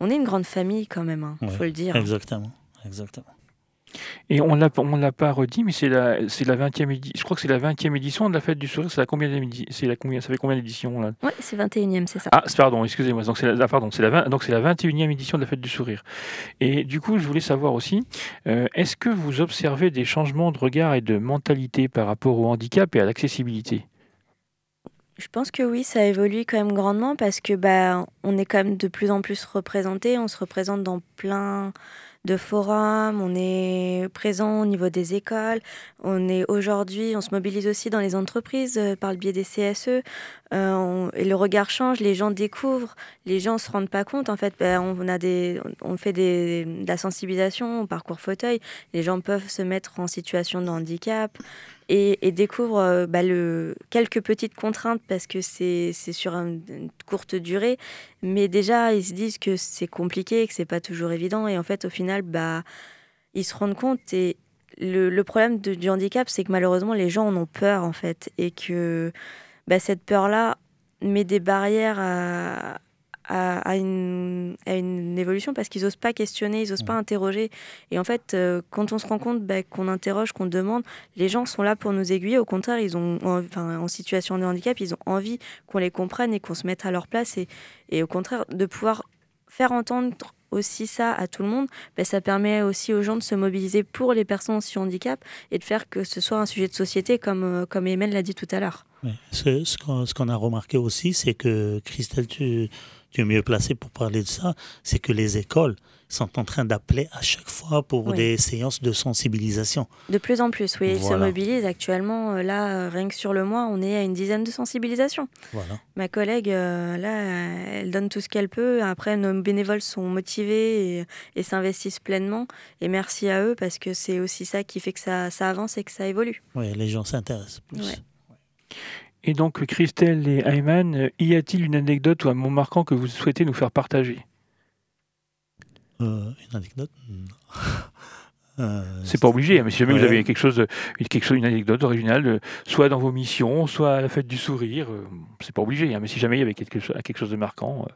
On est une grande famille quand même, il hein, faut le dire. Exactement, exactement. Et on l'a on l'a pas redit, mais c'est la c'est la 20e édition. Je crois que c'est la 20e édition de la fête du sourire. C'est la combien C'est la combien Ça fait combien d'éditions là? Oui, c'est 21e, c'est ça. Ah, pardon, excusez-moi. Donc c'est la pardon, c'est la 20, donc c'est la 21e édition de la fête du sourire. Et du coup, je voulais savoir aussi, euh, est-ce que vous observez des changements de regard et de mentalité par rapport au handicap et à l'accessibilité? Je pense que oui, ça évolue quand même grandement parce que bah, on est quand même de plus en plus représenté. On se représente dans plein de forums, on est présent au niveau des écoles, on est aujourd'hui, on se mobilise aussi dans les entreprises euh, par le biais des CSE, euh, on, et le regard change, les gens découvrent, les gens se rendent pas compte, en fait, ben, on, a des, on fait des, de la sensibilisation au parcours fauteuil, les gens peuvent se mettre en situation de handicap, et, découvrent euh, bah, le, quelques petites contraintes parce que c'est sur une, courte durée. Mais déjà, ils se disent que c'est compliqué, que c'est pas toujours évident. Et en fait, au final, bah, ils se rendent compte. Et le, le problème du handicap, c'est que malheureusement, les gens en ont peur, en fait. Et que bah, cette peur-là met des barrières à, à, à, une, à, une, évolution parce qu'ils n'osent pas questionner, ils n'osent pas interroger. Et en fait, euh, quand on se rend compte bah, qu'on interroge, qu'on demande, les gens sont là pour nous aiguiller. Au contraire, ils ont, enfin, en situation de handicap, ils ont envie qu'on les comprenne et qu'on se mette à leur place. Et, et au contraire, de pouvoir faire entendre aussi ça à tout le monde, ben ça permet aussi aux gens de se mobiliser pour les personnes en handicap et de faire que ce soit un sujet de société, comme, euh, comme Emel l'a dit tout à l'heure. Ce, qu'on qu a remarqué aussi, c'est que, Christelle, tu, es mieux placé pour parler de ça, c'est que les écoles sont en train d'appeler à chaque fois pour oui. des séances de sensibilisation. De plus en plus, oui. Ils se mobilisent actuellement. Euh, là, rien que sur le mois, on est à une dizaine de sensibilisations. Voilà. Ma collègue, euh, là, elle donne tout ce qu'elle peut. Après, nos bénévoles sont motivés et, et s'investissent pleinement. Et merci à eux parce que c'est aussi ça qui fait que ça, ça avance et que ça évolue. Oui, les gens s'intéressent plus. Ouais. Et donc, Christelle et Ayman, y a-t-il une anecdote ou un mot marquant que vous souhaitez nous faire partager? euh, Une anecdote *laughs* euh, C'est pas obligé, mais si jamais ouais. vous avez quelque chose, quelque chose, une anecdote originale, euh, soit dans vos missions, soit à la fête du sourire, euh, c'est pas obligé, hein, mais si jamais il y avait quelque, quelque chose de marquant. euh,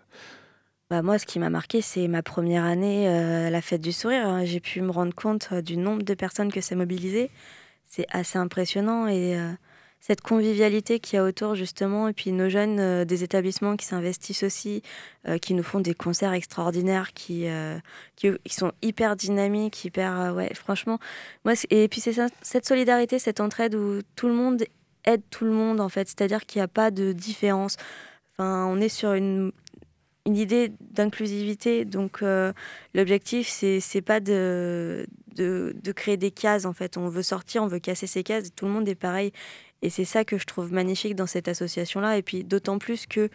Bah, moi, ce qui m'a marqué, c'est ma première année euh, à la fête du sourire. hein. J'ai pu me rendre compte euh, du nombre de personnes que ça mobilisait. C'est assez impressionnant et euh, cette convivialité qu'il y a autour justement et puis nos jeunes euh, des établissements qui s'investissent aussi, euh, qui nous font des concerts extraordinaires, qui, euh, qui, sont hyper dynamiques, hyper ouais franchement moi et puis c'est cette solidarité, cette entraide où tout le monde aide tout le monde en fait, c'est-à-dire qu'il n'y a pas de différence. Enfin, on est sur une une idée d'inclusivité. Donc, l'objectif, c'est, pas de, de, créer des cases, en fait. On veut sortir, on veut casser ces cases. Tout le monde est pareil. Et c'est ça que je trouve magnifique dans cette association-là. Et puis, d'autant plus que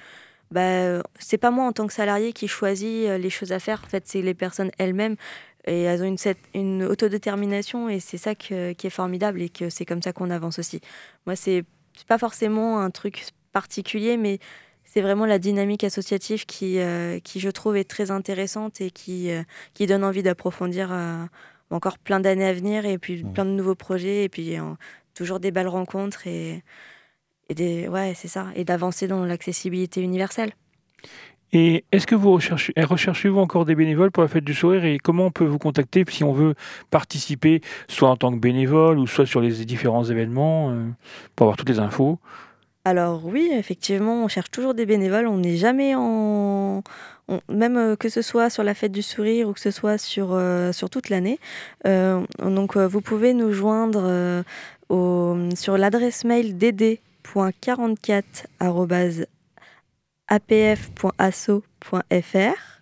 bah, c'est pas moi, en tant que salarié, qui choisit euh, les choses à faire. En fait, c'est les personnes elles-mêmes. Et elles ont une, cette, une autodétermination. Et c'est ça que, qui est formidable. Et que c'est comme ça qu'on avance aussi. Moi, c'est, c'est pas forcément un truc particulier, mais c'est vraiment la dynamique associative qui, euh, qui, je trouve, est très intéressante et qui, euh, qui donne envie d'approfondir euh, encore plein d'années à venir et puis mmh. plein de nouveaux projets et puis toujours des belles rencontres et, et des, ouais, c'est ça, et d'avancer dans l'accessibilité universelle. Et est-ce que vous recherchez, recherchez-vous encore des bénévoles pour la fête du sourire et comment on peut vous contacter si on veut participer, soit en tant que bénévole ou soit sur les différents événements, pour avoir toutes les infos? Alors oui, effectivement, on cherche toujours des bénévoles. On n'est jamais en... on- même euh, que ce soit sur la fête du sourire ou que ce soit sur, euh, sur toute l'année. Euh, donc euh, vous pouvez nous joindre euh, au- sur l'adresse mail dd.44.apf.asso.fr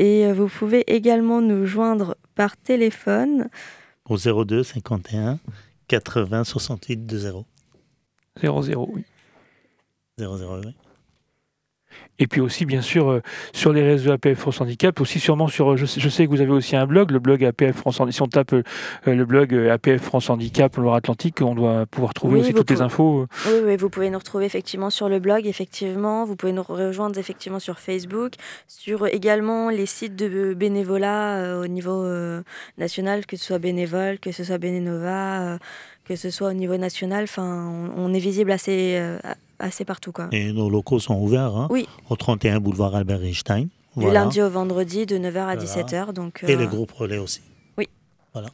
et euh, vous pouvez également nous joindre par téléphone Au 02 51 80 68 20. 00, oui. 00, oui. Et puis aussi, bien sûr, euh, sur les réseaux APF France Handicap, aussi sûrement sur. euh, Je sais, je sais que vous avez aussi un blog, le blog APF France Handicap. Si on tape euh, le blog APF France Handicap Loire-Atlantique, on doit pouvoir trouver Oui, aussi toutes les infos. Oui, oui, vous pouvez nous retrouver effectivement sur le blog, effectivement. Vous pouvez nous rejoindre effectivement sur Facebook, sur également les sites de bénévolat euh, au niveau national, que ce soit bénévole, que ce soit Bénénova, que ce soit au niveau national. Enfin, on, on est visible assez, euh, assez partout, quoi. Et nos locaux sont ouverts hein, Oui. au 31 boulevard Albert Einstein. Du Voilà. lundi au vendredi, de 9h à Voilà. 17h. Donc, Et euh, les groupes relais aussi. Oui. Voilà.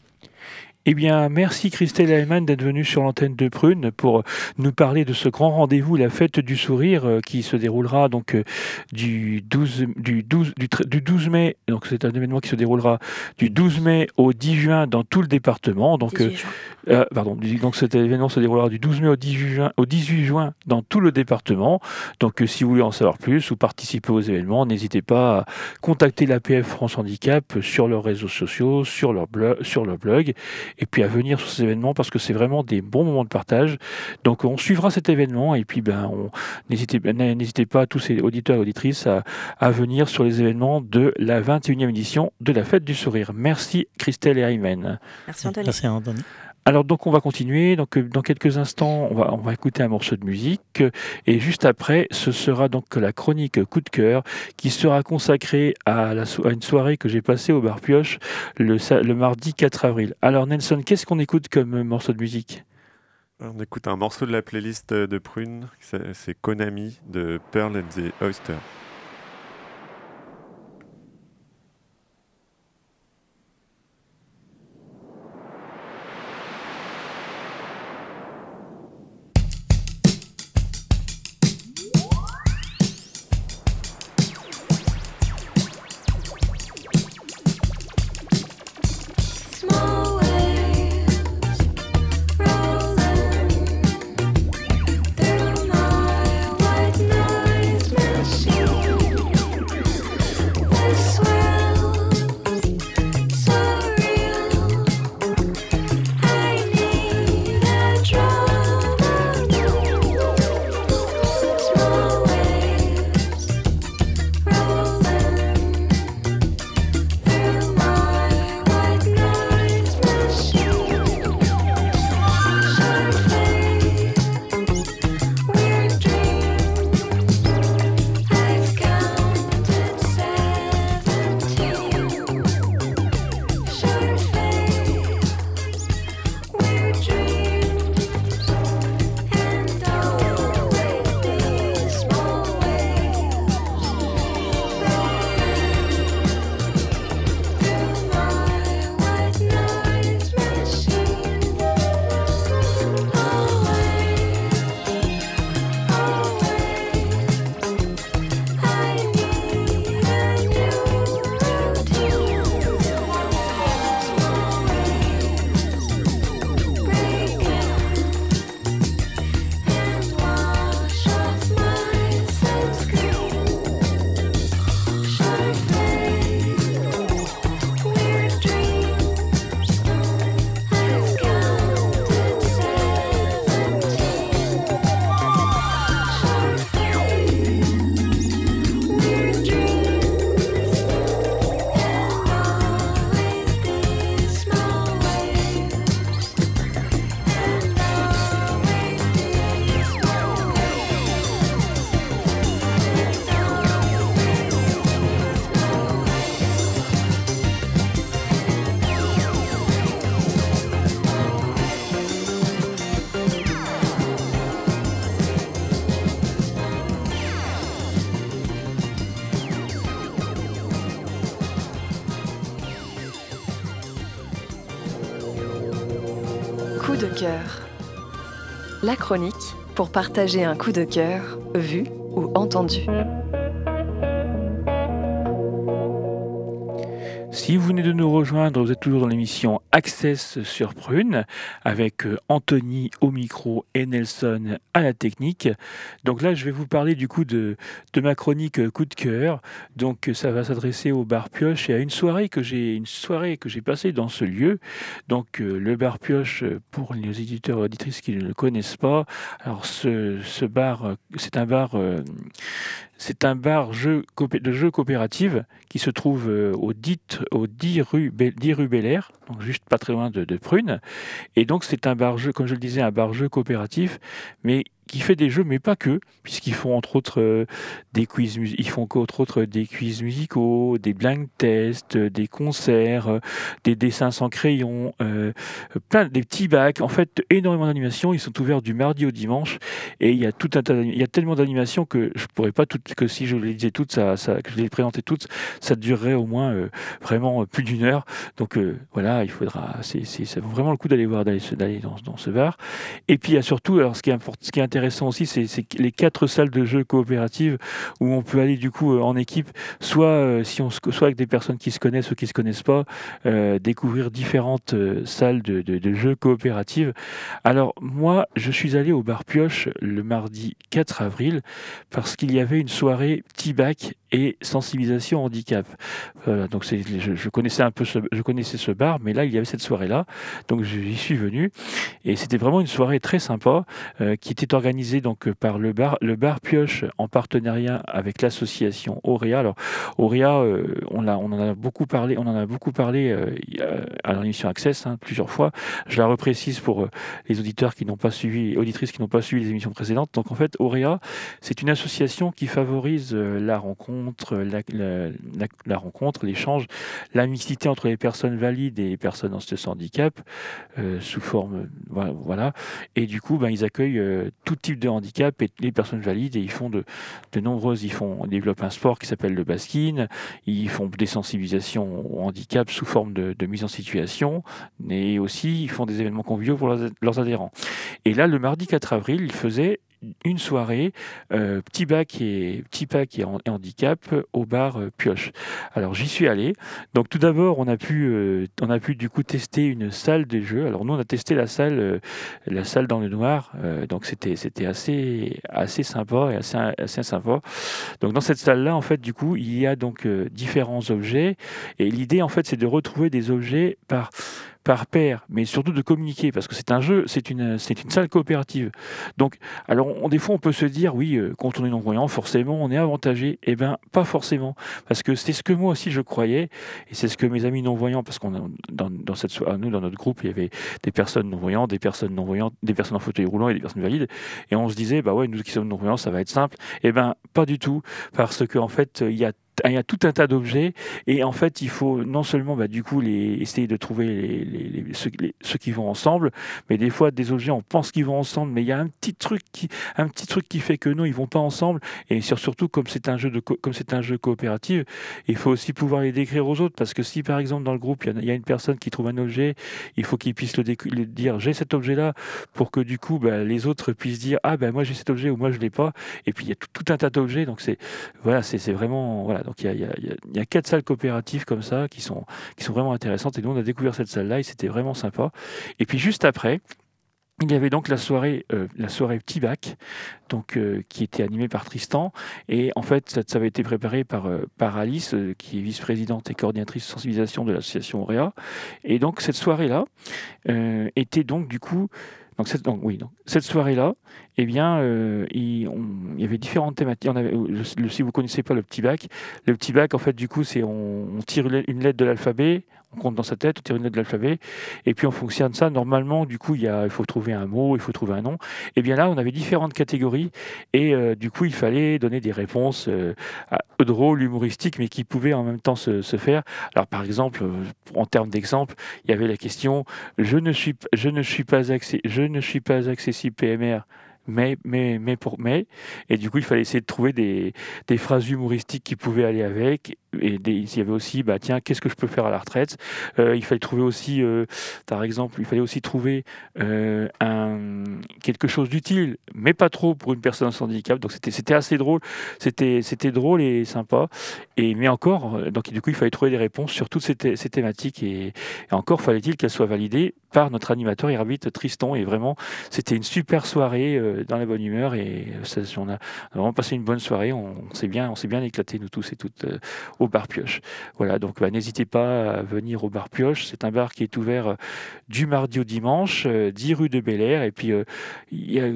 Eh bien, merci Christelle Heimann d'être venue sur l'antenne de Prune pour nous parler de ce grand rendez-vous, la fête du sourire, euh, qui se déroulera donc euh, du 12, du 12, du, tr- du 12 mai. Donc, c'est un événement qui se déroulera du 12 mai au 10 juin dans tout le département. Donc, 18 euh, euh, pardon, donc cet événement se déroulera du 12 mai au 18 juin, au 18 juin dans tout le département. Donc, euh, si vous voulez en savoir plus ou participer aux événements, n'hésitez pas à contacter l'APF France Handicap sur leurs réseaux sociaux, sur leur, blog, sur leur blog, et puis à venir sur ces événements parce que c'est vraiment des bons moments de partage. Donc, on suivra cet événement et puis ben, on, n'hésitez, n'hésitez pas, tous ces auditeurs et auditrices, à, à venir sur les événements de la 21e édition de la Fête du Sourire. Merci Christelle et Aymen. Merci Anthony. Merci Anthony. Alors donc on va continuer. Euh, dans quelques instants, on va écouter un morceau de musique euh, et juste après, ce sera donc la chronique coup de cœur qui sera consacrée à, une soirée que j'ai passée au bar Pioche le, le mardi 4 avril. Alors Nelson, qu'est-ce qu'on écoute comme euh, morceau de musique? On écoute un morceau de la playlist de Prune, c'est Konami de Pearl and the Oyster. Chronique pour partager un coup de cœur, vu ou entendu. Si vous venez de nous rejoindre, vous êtes toujours dans l'émission Access sur Prune avec euh, Anthony au micro et Nelson à la technique. Donc là, je vais vous parler du coup de, de ma chronique euh, coup de cœur. Donc ça va s'adresser au bar Pioche et à une soirée que j'ai une soirée que j'ai passée dans ce lieu. Donc euh, le bar Pioche pour les éditeurs et auditrices qui ne le connaissent pas. Alors ce, ce bar, c'est un bar c'est un bar jeu, de jeux coopératifs qui se trouve au, dit, au 10 rue, 10 rue Bel Air, donc juste pas très loin de, de Prune. Et donc c'est un bar jeu, comme je le disais, un bar jeu coopératif, mais qui fait des jeux, mais pas que, puisqu'ils font entre autres euh, des quiz, ils font entre autres des quiz musicaux, des blind tests, euh, des concerts, euh, des dessins sans crayon, plein des petits bacs. En fait, énormément d'animations. Ils sont ouverts du mardi au dimanche, et il y a tout un tas, il y a tellement d'animations que je pourrais pas que si je les disais toutes, que je les présentais toutes, ça durerait au moins vraiment plus d'une heure. Donc voilà, il faudra, ça vaut vraiment le coup d'aller voir, d'aller, dans, dans, ce bar. Et puis il y a surtout, alors ce qui est important, ce qui intéressant aussi, c'est les quatre salles de jeux coopératives où on peut aller du coup euh, en équipe, soit euh, si on soit avec des personnes qui se connaissent ou qui se connaissent pas, euh, découvrir différentes salles de, de, jeux coopératives. Alors moi, je suis allé au bar Pioche le mardi 4 avril parce qu'il y avait une soirée T-Back et sensibilisation handicap. donc c'est, je, connaissais un peu ce, je connaissais ce bar, mais là il y avait cette soirée là, donc j'y suis venu et c'était vraiment une soirée très sympa qui était organisée organisé donc euh, par le bar, le bar Pioche en partenariat avec l'association Auréa. Alors Auréa, euh, on, on en a beaucoup parlé, on en a beaucoup parlé euh, à l'émission Access hein, plusieurs fois. Je la reprécise pour les auditeurs qui n'ont pas suivi, auditrices qui n'ont pas suivi les émissions précédentes. Donc en fait, Auréa, c'est une association qui favorise la rencontre, la, la, rencontre, l'échange, la mixité entre les personnes valides et les personnes en situation handicap sous forme, voilà. Et du coup, ben, ils accueillent tout type de handicap et les personnes valides et ils font de, de nombreuses, ils font, développent un sport qui s'appelle le baskin, ils font des sensibilisations au handicap sous forme de, mise en situation et aussi ils font des événements conviviaux pour leurs adhérents. Et là, le mardi 4 avril, ils faisaient une soirée euh, petit bac et petit pack et, handicap au bar euh, Pioche. Alors j'y suis allé. Donc tout d'abord on a pu euh, on a pu du coup tester une salle de jeu. Alors nous on a testé la salle la salle dans le noir. donc c'était c'était assez assez sympa et assez assez sympa. Donc dans cette salle là en fait du coup il y a donc différents objets et l'idée en fait c'est de retrouver des objets par par pair, mais surtout de communiquer, parce que c'est un jeu, c'est une, c'est une salle coopérative. Donc, alors, des fois, on peut se dire, oui, euh, quand on est non-voyant, forcément, on est avantagé. Eh bien, pas forcément, parce que c'est ce que moi aussi je croyais, et c'est ce que mes amis non-voyants, parce qu'on dans, dans cette, nous, dans notre groupe, il y avait des personnes non-voyantes, des personnes non-voyantes, des personnes en fauteuil roulant et des personnes valides, et on se disait, bah ouais, nous qui sommes non-voyants, ça va être simple. Eh bien, pas du tout, parce qu'en en fait, il y a il y a tout un tas d'objets. Et en fait il faut non seulement bah, du coup les, essayer de trouver ceux, qui vont ensemble mais des fois des objets on pense qu'ils vont ensemble mais il y a un petit truc qui un petit truc qui fait que non ils vont pas ensemble. Et surtout comme c'est un jeu comme c'est un jeu coopératif il faut aussi pouvoir les décrire aux autres. Parce que si par exemple dans le groupe il y, a une personne qui trouve un objet il faut qu'il puisse le, dire j'ai cet objet là pour que du coup bah, les autres puissent dire ah ben moi j'ai cet objet ou moi je l'ai pas. Et puis il y a tout, un tas d'objets. Donc c'est voilà c'est vraiment donc il y a, quatre salles coopératives comme ça qui sont, qui sont vraiment intéressantes. Et nous, on a découvert cette salle-là et c'était vraiment sympa. Et puis juste après, il y avait donc la soirée, euh, la soirée Petit Bac, donc euh, qui était animée par Tristan. Et en fait, ça, avait été préparé par, euh, par Alice, qui est vice-présidente et coordinatrice de sensibilisation de l'association Auréa. Et donc cette soirée-là était donc du coup donc cette, donc, oui, donc, cette soirée-là, eh bien, euh, il, y avait différentes thématiques. On avait, si vous connaissez pas le petit bac, le petit bac, en fait, du coup, c'est on, on tire une lettre de l'alphabet, on compte dans sa tête, on tire une lettre de l'alphabet, et puis on fonctionne ça. Normalement, du coup, il, y a, il faut trouver un mot, il faut trouver un nom. Et bien là, on avait différentes catégories, et euh, du coup, il fallait donner des réponses euh, drôles, humoristiques, mais qui pouvaient en même temps se, faire. Alors, par exemple, euh, en termes d'exemple, il y avait la question je ne suis, je ne suis pas, je ne suis pas accessible PMR mais, mais, mais pour mais. Et du coup, il fallait essayer de trouver des, des phrases humoristiques qui pouvaient aller avec. Et il y avait aussi, bah tiens, qu'est-ce que je peux faire à la retraite? Euh, Il fallait trouver aussi, euh, par exemple, il fallait aussi trouver euh, quelque chose d'utile, mais pas trop pour une personne sans handicap. Donc c'était assez drôle, c'était drôle et sympa. Et mais encore, donc du coup, il fallait trouver des réponses sur toutes ces, thé- ces thématiques et, et encore fallait-il qu'elles soient validées par notre animateur et arbitre Tristan. Et vraiment, c'était une super soirée dans la bonne humeur et ça, on a vraiment passé une bonne soirée. On, s'est bien, on bien éclaté nous tous et toutes euh, au bar Pioche. Voilà, donc bah, n'hésitez pas à venir au bar Pioche. C'est un bar qui est ouvert euh, du mardi au dimanche, euh, 10 rue de Bel Air. Et puis euh,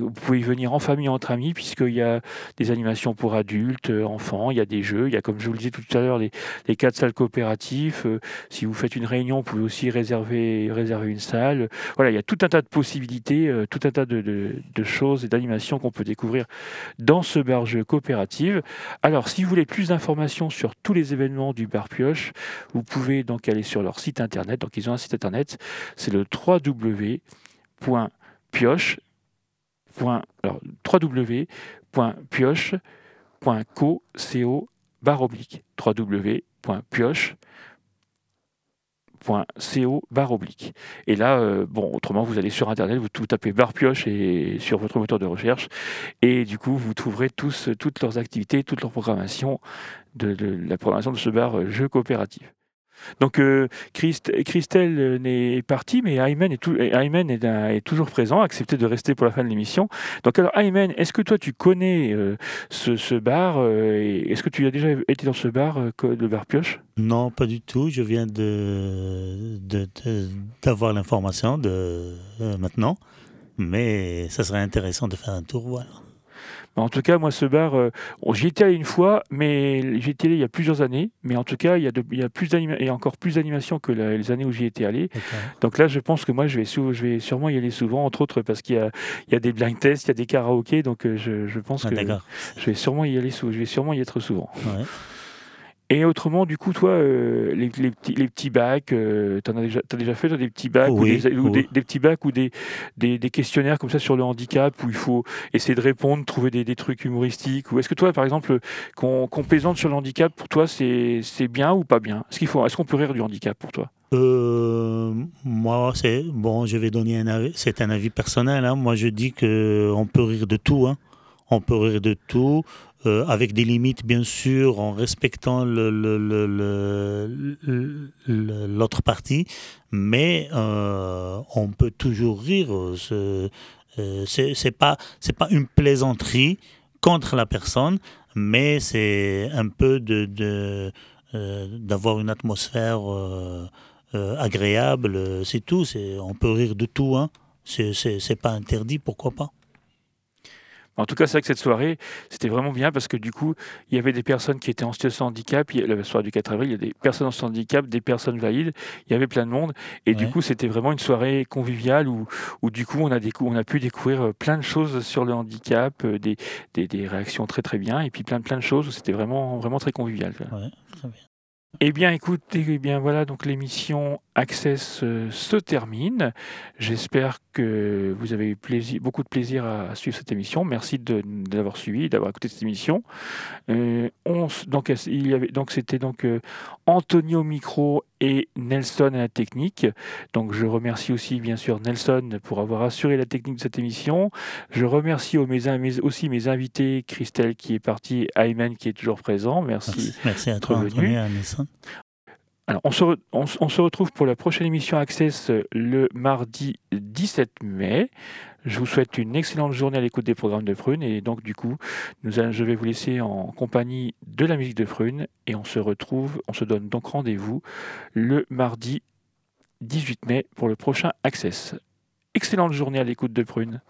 vous pouvez y venir en famille, entre amis, puisqu'il y a des animations pour adultes, euh, enfants. Il y a des jeux. Il y a, comme je vous le disais tout à l'heure, les, quatre salles coopératives. Euh, si vous faites une réunion, vous pouvez aussi réserver, une salle. Voilà, il y a tout un tas de possibilités, euh, tout un tas de choses et d'animations qu'on peut découvrir dans ce bar jeu coopérative. Alors, si vous voulez plus d'informations sur tous les événements du bar Pioche, vous pouvez donc aller sur leur site internet. Donc, ils ont un site internet, c'est le www.pioche. barre oblique. Et là, euh, bon, autrement, vous allez sur Internet, vous, tapez barre pioche et sur votre moteur de recherche, et du coup, vous trouverez tous, toutes leurs activités, toute leur programmation de, de la programmation de ce bar euh, jeu coopératif. Donc euh, Christ- Christelle euh, n'est partie, mais Ayman, est, est, est toujours présent, a accepté de rester pour la fin de l'émission. Donc alors Ayman, est-ce que toi tu connais euh, ce, bar Est-ce que tu as déjà été dans ce bar, le bar Pioche? Non, pas du tout. Je viens de d'avoir l'information de maintenant, mais ça serait intéressant de faire un tour. Voilà. En tout cas, moi, ce bar, euh, j'y étais allé une fois, mais j'y étais allé il y a plusieurs années. Mais en tout cas, il y a, de- il y a plus d'anima- et encore plus d'animations que la- les années où j'y étais allé. Donc là, je pense que moi, je vais, sou- je vais sûrement y aller souvent, entre autres parce qu'il y a, il y a des blind tests, il y a des karaokés. Donc euh, je, je pense Ah, que je vais sûrement y aller, je vais sûrement y être souvent. Ouais. Et autrement, du coup, toi, euh, les, les petits, les petits bacs, euh, t'en as déjà, fait toi, des petits bacs ou, Oui, des, ou oui. des- des petits bacs ou des, des, des questionnaires comme ça sur le handicap où il faut essayer de répondre, trouver des, trucs humoristiques Ou est-ce que toi, par exemple, qu'on qu'on plaisante sur le handicap, pour toi, c'est c'est bien ou pas bien? Est-ce qu'il faut, est-ce qu'on peut rire du handicap pour toi? Euh, moi, c'est bon. Je vais donner un avis. C'est un avis personnel. hein. Moi, je dis que on peut rire de tout. hein. On peut rire de tout, euh, avec des limites, bien sûr, en respectant le- le- l'autre partie. Mais euh, on peut toujours rire. euh, ce- euh, c'est c'est pas une plaisanterie contre la personne, mais c'est un peu de, euh, d'avoir une atmosphère euh, euh, agréable, euh, c'est tout. On peut rire de tout, hein. C'est pas interdit, pourquoi pas. En tout cas, c'est vrai que cette soirée, c'était vraiment bien parce que du coup, il y avait des personnes qui étaient en situation de handicap. Il y a- La soirée du 4 avril, il y a des personnes en situation de handicap, des personnes valides. Il y avait plein de monde. Et du coup, c'était vraiment une soirée conviviale où, où du coup, on a, on a pu découvrir euh, plein de choses sur le handicap, euh, des, des, des réactions très très bien. Et puis plein, plein de choses où c'était vraiment, vraiment très convivial. Ouais, très bien. Eh bien, écoutez, eh bien voilà, donc l'émission Access euh, se termine. J'espère que vous avez eu beaucoup de plaisir à, suivre cette émission. Merci de, l'avoir suivi, d'avoir écouté cette émission. Euh, c'était donc euh, Anthony au micro et Nelson à la technique. Donc, je remercie aussi bien sûr Nelson pour avoir assuré la technique de cette émission. Je remercie aussi mes invités, Christelle qui est partie, Ayman qui est toujours présent. Merci. Merci, à toi. Alors, on se, retrouve pour la prochaine émission Access euh, le mardi 17 mai. Je vous souhaite une excellente journée à l'écoute des programmes de Prune. Et donc, du coup, je vais vous laisser en compagnie de la musique de Prune. Et on se retrouve, on se donne donc rendez-vous le mardi 18 mai pour le prochain Access. Excellente journée à l'écoute de Prune.